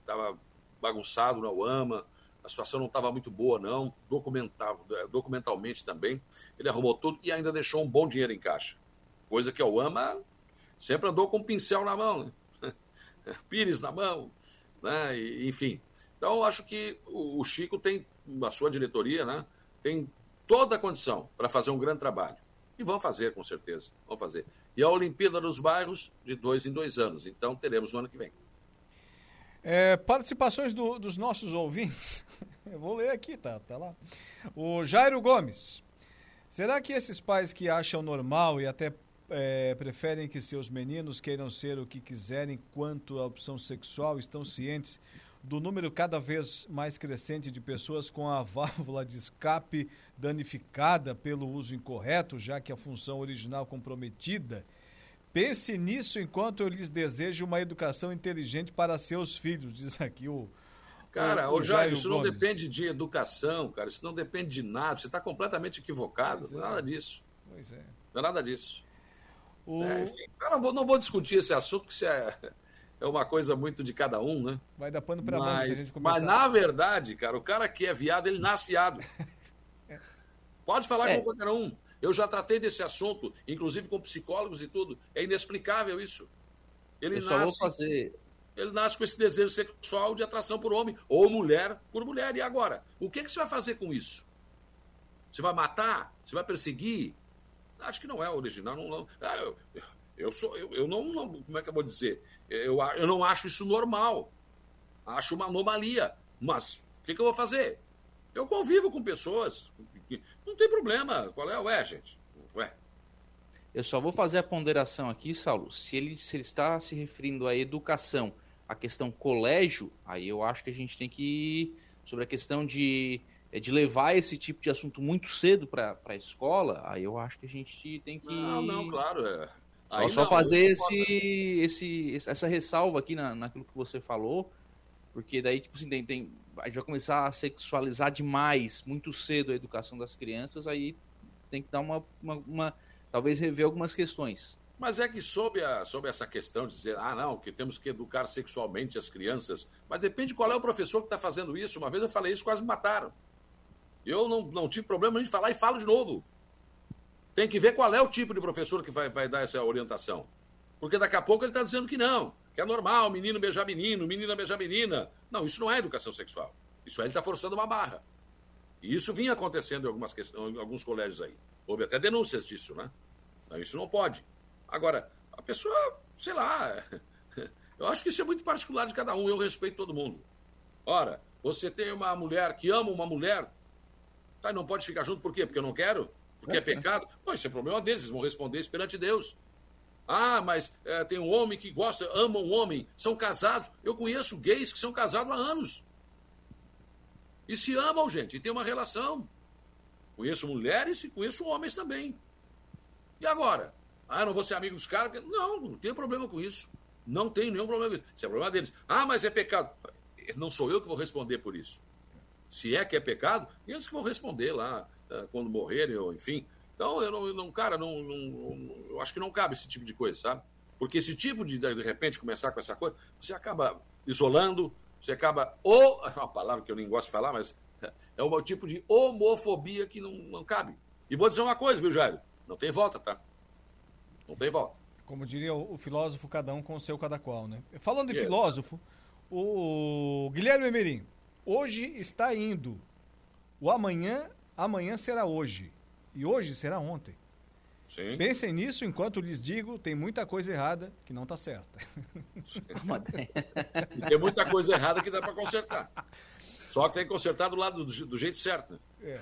Estava bagunçado na UAMA, a situação não estava muito boa, não, documental, documentalmente também. Ele arrumou tudo e ainda deixou um bom dinheiro em caixa. Coisa que a UAMA sempre andou com um pincel na mão, né? pires na mão, né? E, enfim. Então, acho que o Chico tem, a sua diretoria, né? Tem toda a condição para fazer um grande trabalho. E vão fazer, com certeza. Vão fazer. E a Olimpíada dos Bairros, de dois em dois anos. Então, teremos no ano que vem. É, participações do, dos nossos ouvintes. Eu vou ler aqui, tá, tá lá. O Jairo Gomes. Será que esses pais que acham normal e até é, preferem que seus meninos queiram ser o que quiserem quanto à opção sexual estão cientes do número cada vez mais crescente de pessoas com a válvula de escape danificada pelo uso incorreto, já que a função original comprometida. Pense nisso enquanto eu lhes desejo uma educação inteligente para seus filhos, diz aqui o. Cara, o, o Jair, isso Gomes. não depende de educação, cara, isso não depende de nada, você está completamente equivocado, não é nada disso. Pois é. Não é nada disso. O... É, enfim, eu não vou, não vou discutir esse assunto, porque isso é, é uma coisa muito de cada um, né? Vai dar pano para mas, a gente começar. Mas, na verdade, cara, o cara que é viado, ele nasce viado. Pode falar é. com qualquer um. Eu já tratei desse assunto, inclusive com psicólogos e tudo. É inexplicável isso. Ele Eu nasce, fazer... ele nasce com esse desejo sexual de atração por homem, ou mulher por mulher. E agora? O que, que você vai fazer com isso? Você vai matar? Você vai perseguir? Acho que não é original. Não, não. Ah, eu, eu, sou, eu, eu não, não, Como é que eu vou dizer? Eu, eu não acho isso normal. Acho uma anomalia. Mas o que, que eu vou fazer? Eu convivo com pessoas. Não tem problema. Qual é? Ué, gente. Ué. Eu só vou fazer a ponderação aqui, Saulo. Se ele, se ele está se referindo à educação, à questão colégio, aí eu acho que a gente tem que. Sobre a questão de, de levar esse tipo de assunto muito cedo para a escola, aí eu acho que a gente tem que. Não, não, claro. É. Só, só não, fazer esse, esse, essa ressalva aqui na, naquilo que você falou, porque daí, tipo assim, tem, tem, a gente vai começar a sexualizar demais, muito cedo, a educação das crianças, aí tem que dar uma, uma, uma talvez rever algumas questões. Mas é que sob, a, sob essa questão de dizer, ah, não, que temos que educar sexualmente as crianças, mas depende qual é o professor que está fazendo isso. Uma vez eu falei isso, quase me mataram. Eu não, não tive problema de falar e falo de novo. Tem que ver qual é o tipo de professor que vai, vai dar essa orientação. Porque daqui a pouco ele está dizendo que não, que é normal, menino beijar menino, menina beijar menina. Não, isso não é educação sexual. Isso aí ele está forçando uma barra. E isso vinha acontecendo em, algumas questões, em alguns colégios aí. Houve até denúncias disso, né? Então, isso não pode. Agora, a pessoa, sei lá, eu acho que isso é muito particular de cada um, eu respeito todo mundo. Ora, você tem uma mulher que ama uma mulher, tá, não pode ficar junto por quê? Porque eu não quero? porque é pecado. Pô, isso é problema deles, eles vão responder isso perante Deus. Ah, mas é, tem um homem que gosta, ama um homem, são casados. Eu conheço gays que são casados há anos. E se amam, gente, e tem uma relação. Conheço mulheres e conheço homens também. E agora? Ah, não vou ser amigo dos caras? Não, não tem problema com isso. Não tem nenhum problema com isso. Isso é problema deles. Ah, mas é pecado. Não sou eu que vou responder por isso. Se é que é pecado, eles que vão responder lá. Eh, quando morrerem, ou enfim. Então, eu não, não cara, não, não, eu acho que não cabe esse tipo de coisa, sabe? Porque esse tipo de, de repente, começar com essa coisa, você acaba isolando, você acaba. Ou, é uma palavra que eu nem gosto de falar, mas é um tipo de homofobia que não, não cabe. E vou dizer uma coisa, viu, Jairo? Não tem volta, tá? Não tem volta. Como diria o, o filósofo, cada um com o seu cada qual, né? Falando de filósofo, o Guilherme Emerim, hoje está indo. O amanhã amanhã será hoje e hoje será ontem. Sim. Pensem nisso enquanto lhes digo, tem muita coisa errada que não está certa. e tem muita coisa errada que dá para consertar. Só que tem que consertar do lado do, do jeito certo. Né? É.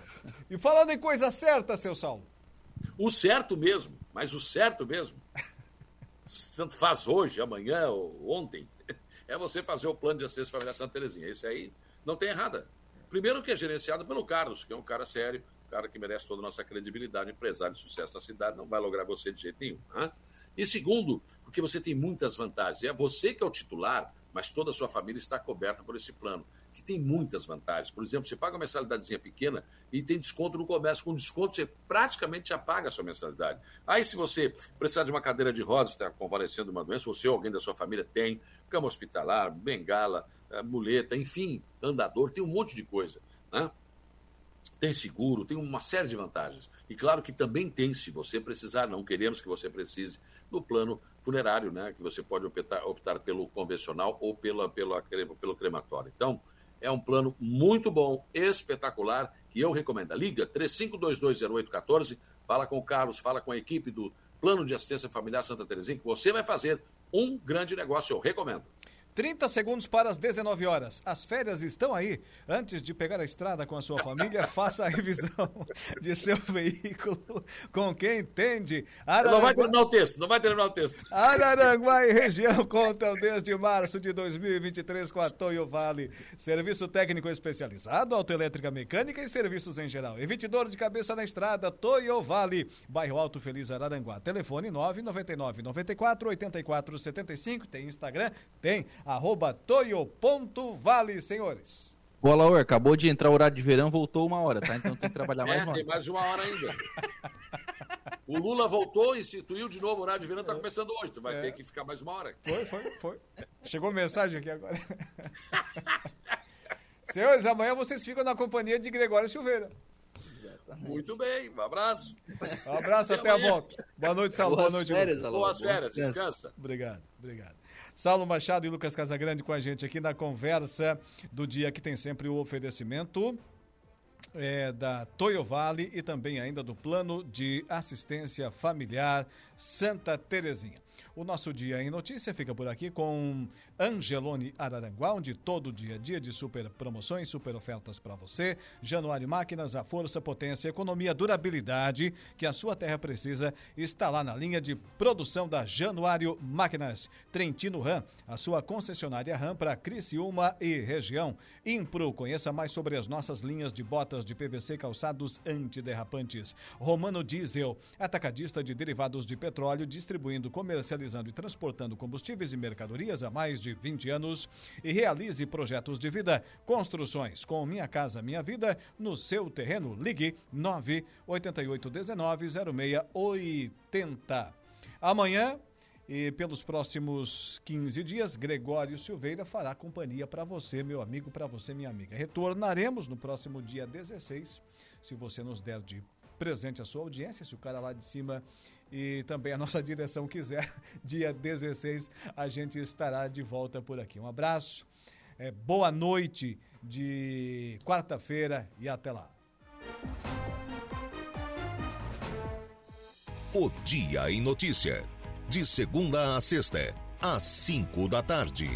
E falando em coisa certa, seu Saulo. O certo mesmo, mas o certo mesmo, tanto faz hoje, amanhã ou ontem, é você fazer o plano de acesso familiar Santa Terezinha. Esse aí não tem errada. Primeiro que é gerenciado pelo Carlos, que é um cara sério, um cara que merece toda a nossa credibilidade, empresário de sucesso na cidade, não vai lograr você de jeito nenhum. Hein? E segundo, porque você tem muitas vantagens. É você que é o titular, mas toda a sua família está coberta por esse plano. que tem muitas vantagens. Por exemplo, você paga uma mensalidadezinha pequena e tem desconto no comércio. Com desconto, você praticamente já paga a sua mensalidade. Aí, se você precisar de uma cadeira de rodas, está convalescendo de uma doença, você ou alguém da sua família tem, cama hospitalar, bengala, muleta, enfim, andador, tem um monte de coisa. Né? Tem seguro, tem uma série de vantagens. E claro que também tem, se você precisar, não queremos que você precise, no plano funerário, né? Que você pode optar, optar pelo convencional ou pela, pela, pelo crematório. Então, é um plano muito bom, espetacular, que eu recomendo. Liga 35220814, fala com o Carlos, fala com a equipe do Plano de Assistência Familiar Santa Terezinha, que você vai fazer um grande negócio, eu recomendo. 30 segundos para as 19 horas. As férias estão aí. Antes de pegar a estrada com a sua família, faça a revisão de seu veículo com quem entende. Araranguá... Não vai terminar o texto, não vai terminar o texto. Araranguá e região contam desde março de 2023 com a Toyo Vale. Serviço técnico especializado, autoelétrica mecânica e serviços em geral. Evite dor de cabeça na estrada, Toyo Vale. Bairro Alto Feliz Araranguá. Telefone 999 94 84 75. Tem Instagram? Tem arroba toyo.vale, senhores. Boa, Laura, acabou de entrar o horário de verão, voltou uma hora, tá? Então tem que trabalhar mais é, uma tem mais de uma hora ainda. O Lula voltou, instituiu de novo o horário de verão, tá começando hoje. Tu vai é. ter que ficar mais uma hora. Foi, foi, foi. Chegou mensagem aqui agora. Senhores, amanhã vocês ficam na companhia de Gregório Silveira. Muito bem, um abraço. Um abraço, até, até a volta. Boa noite, Saulo. Boa noite, férias, Boas férias, descansa. Obrigado, obrigado. Saulo Machado e Lucas Casagrande com a gente aqui na conversa do dia que tem sempre o oferecimento é, da Toyo Vale e também ainda do Plano de Assistência Familiar Santa Terezinha. O nosso Dia em Notícia fica por aqui com Angelone Araranguá, onde todo dia dia de super promoções, super ofertas para você. Januário Máquinas, a força, potência, economia, durabilidade que a sua terra precisa está lá na linha de produção da Januário Máquinas. Trentino Ram, a sua concessionária Ram para Criciúma e região. Impro, conheça mais sobre as nossas linhas de botas de PVC calçados antiderrapantes. Romano Diesel, atacadista de derivados de petróleo, distribuindo, comercializando e transportando combustíveis e mercadorias há mais de 20 anos e realize projetos de vida. Construções com Minha Casa Minha Vida no seu terreno. Ligue 988190680. Amanhã e pelos próximos 15 dias, Gregório Silveira fará companhia para você, meu amigo, para você, minha amiga. Retornaremos no próximo dia 16, se você nos der de presente a sua audiência, se o cara lá de cima e também a nossa direção quiser, dia 16 a gente estará de volta por aqui. Um abraço, é, boa noite de quarta-feira e até lá. O Dia em Notícia. De segunda a sexta, às cinco da tarde.